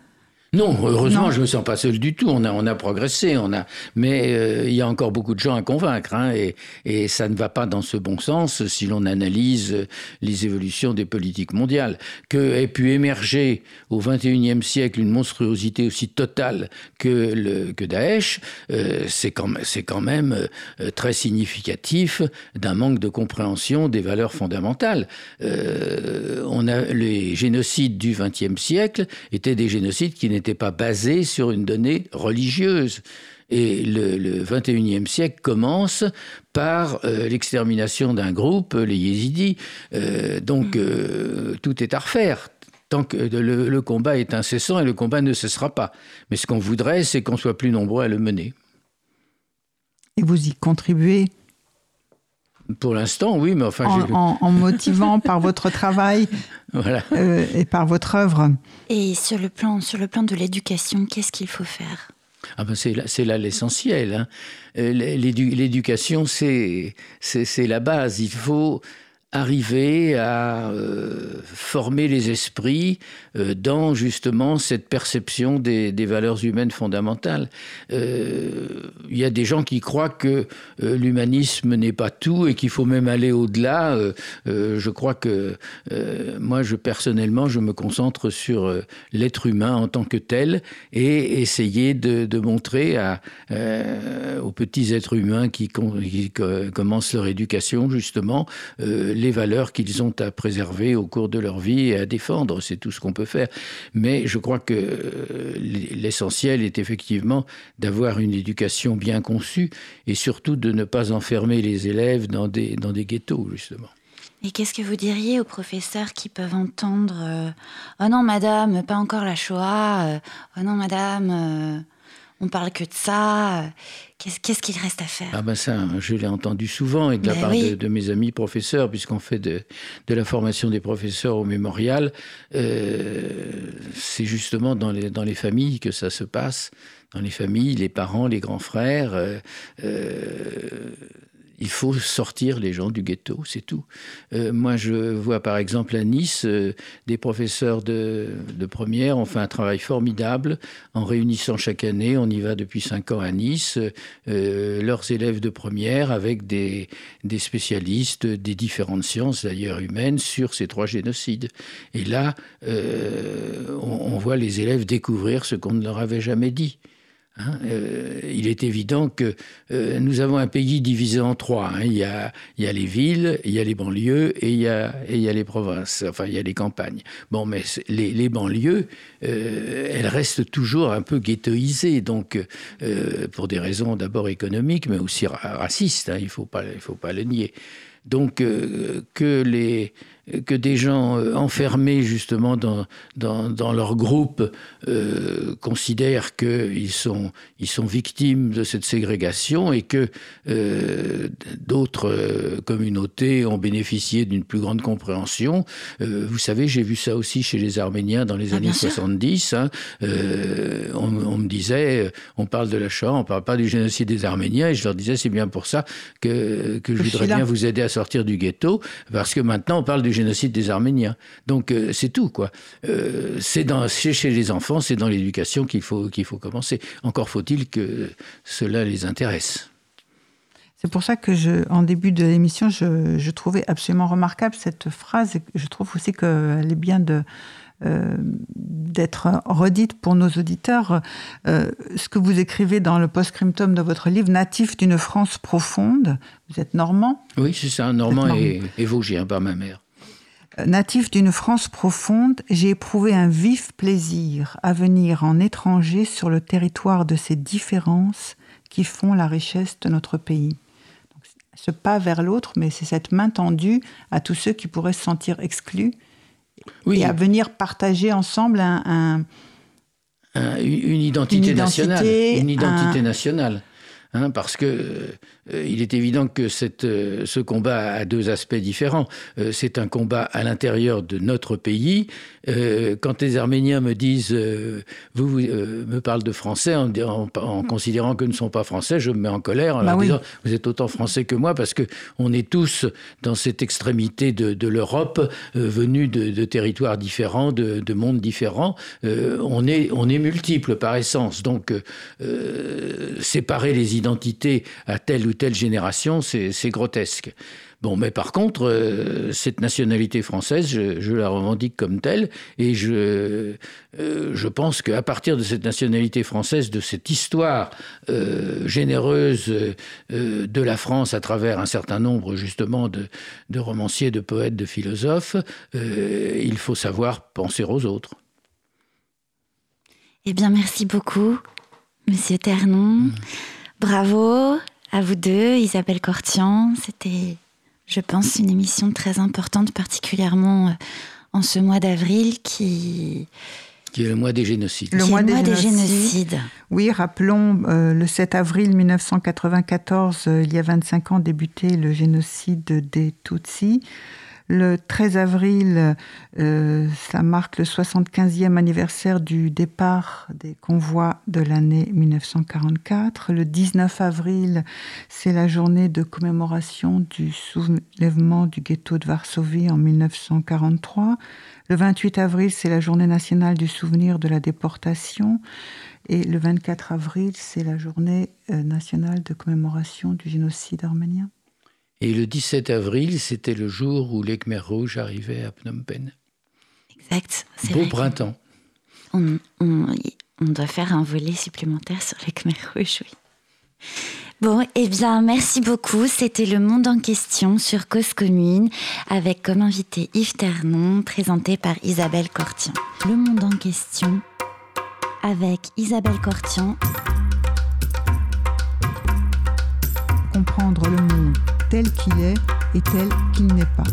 Speaker 3: non, heureusement, je je me sens pas seul du tout. On a, on a progressé, on a, mais euh, il y a encore beaucoup de gens à convaincre, hein, et, et ça ne va pas dans ce bon sens si l'on analyse les évolutions des politiques mondiales. Que ait pu émerger au XXIe siècle une monstruosité aussi totale que le que Daesh, euh, c'est quand, c'est quand même euh, très significatif d'un manque de compréhension des valeurs fondamentales. on a les génocides du XXe siècle étaient des génocides qui n'étaient n'était pas basé sur une donnée religieuse. Et le, 21e siècle commence par euh, l'extermination d'un groupe, les Yézidis. Euh, donc euh, tout est à refaire. Tant que le, le, combat est incessant et le combat ne cessera pas. Mais ce qu'on voudrait, c'est qu'on soit plus nombreux à le mener.
Speaker 2: Et vous y contribuez
Speaker 3: pour l'instant, oui, mais enfin...
Speaker 2: En, en, motivant par votre travail euh, et par votre œuvre.
Speaker 1: Et sur le plan, sur le plan de l'éducation, qu'est-ce qu'il faut faire?
Speaker 3: Ah ben c'est là, là l'essentiel. Hein. Euh, l'éducation, c'est la base. Il faut arriver à euh, former les esprits euh, dans justement cette perception des, valeurs humaines fondamentales. Euh, il y a des gens qui croient que l'humanisme n'est pas tout et qu'il faut même aller au-delà. je crois que moi, je personnellement, je me concentre sur l'être humain en tant que tel et essayer de, montrer aux petits êtres humains qui, qui commencent leur éducation justement les valeurs qu'ils ont à préserver au cours de leur vie et à défendre. C'est tout ce qu'on peut faire. Mais je crois que euh, l'essentiel est effectivement d'avoir une éducation bien conçue et surtout de ne pas enfermer les élèves dans des, dans des ghettos, justement.
Speaker 1: Et qu'est-ce que vous diriez aux professeurs qui peuvent entendre euh, Oh non, madame, pas encore la Shoah. Euh, oh non, madame, on parle que de ça. Qu'est-ce qu'il reste à faire?
Speaker 3: Ah ben ça, je l'ai entendu souvent et de la ben part de, mes amis professeurs, puisqu'on fait de, la formation des professeurs au mémorial. Euh, c'est justement dans les, dans les familles que ça se passe. Dans les familles, les parents, les grands frères. Euh, euh, il faut sortir les gens du ghetto, c'est tout. Euh, moi, je vois par exemple à Nice, euh, des professeurs de, première ont fait un travail formidable en réunissant chaque année, on y va depuis cinq ans à Nice, euh, leurs élèves de première avec des, des spécialistes des différentes sciences, d'ailleurs humaines, sur ces trois génocides. Et là, on voit les élèves découvrir ce qu'on ne leur avait jamais dit. Hein, euh, il est évident que euh, nous avons un pays divisé en trois. Hein. Il, y a, les villes, il y a les banlieues et il y a, les provinces, enfin il y a les campagnes. Bon, mais les, banlieues, euh, elles restent toujours un peu ghettoisées, donc pour des raisons d'abord économiques, mais aussi racistes, hein, il ne faut, faut pas le nier. Donc que les que des gens euh, enfermés justement dans, dans, dans leur groupe euh, considèrent qu'ils sont, ils sont victimes de cette ségrégation et que euh, d'autres euh, communautés ont bénéficié d'une plus grande compréhension. Euh, vous savez, j'ai vu ça aussi chez les Arméniens dans les ah, années 70. Hein. On, on, me disait, on parle de la Shoah, on parle pas du génocide des Arméniens et je leur disais, c'est bien pour ça que, que je voudrais bien vous aider à sortir du ghetto parce que maintenant on parle du génocide des Arméniens. Donc euh, c'est tout, quoi. Euh, c'est chez les enfants, c'est dans l'éducation qu'il faut, qu'il faut commencer. Encore faut-il que cela les intéresse.
Speaker 2: C'est pour ça que, je, en début de l'émission, je, je, trouvais absolument remarquable cette phrase. Je trouve aussi qu'elle est bien de, euh, d'être redite pour nos auditeurs. Euh, ce que vous écrivez dans le post-scriptum de votre livre, Natif d'une France profonde, vous êtes normand?
Speaker 3: Oui, c'est ça, normand et, et vosgien par ma mère.
Speaker 2: Natif d'une France profonde, j'ai éprouvé un vif plaisir à venir en étranger sur le territoire de ces différences qui font la richesse de notre pays. ce pas vers l'autre, mais c'est cette main tendue à tous ceux qui pourraient se sentir exclus oui. et à venir partager ensemble un,
Speaker 3: une identité nationale. Une identité nationale. Hein, parce que euh, il est évident que cette, euh, ce combat a deux aspects différents. Euh, c'est un combat à l'intérieur de notre pays. quand les Arméniens me disent, vous, me parlent de français en, en, considérant que ne sont pas français, je me mets en colère en bah leur disant, vous êtes autant français que moi, parce que on est tous dans cette extrémité de, de l'Europe, venus de, de, territoires différents, de, de mondes différents. on est on est multiples par essence, donc séparer les identités à telle ou telle génération, c'est grotesque. Bon, mais par contre, euh, cette nationalité française, je, la revendique comme telle, et je, euh, je pense qu'à partir de cette nationalité française, de cette histoire euh, généreuse de la France à travers un certain nombre justement de, de romanciers, de poètes, de philosophes, il faut savoir penser aux autres.
Speaker 1: Eh bien, merci beaucoup, Monsieur Ternon. Mmh. Bravo à vous deux, Isabelle Cortian. C'était, je pense, une émission très importante, particulièrement euh, en ce mois d'avril qui...
Speaker 3: Qui est le mois des génocides.
Speaker 1: Le, mois, des, génocides.
Speaker 2: Oui, rappelons, euh, le 7 avril 1994, euh, il y a 25 ans, débutait le génocide des Tutsis. Le 13 avril, euh, ça marque le 75e anniversaire du départ des convois de l'année 1944. Le 19 avril, c'est la journée de commémoration du soulèvement du ghetto de Varsovie en 1943. Le 28 avril, c'est la journée nationale du souvenir de la déportation. Et le 24 avril, c'est la journée euh, nationale de commémoration du génocide arménien.
Speaker 3: Et le 17 avril, c'était le jour où les Khmer rouges arrivaient à Phnom Penh.
Speaker 1: Exact.
Speaker 3: Beau printemps.
Speaker 1: On, on, on, doit faire un volet supplémentaire sur les Khmer rouges, oui. Bon, eh bien, merci beaucoup. C'était Le Monde en question sur Cause Commune, avec comme invité Yves Ternon, présenté par Isabelle Cortian. Le Monde en question, avec Isabelle Cortian.
Speaker 2: Comprendre le monde tel qu'il est et tel qu'il n'est pas.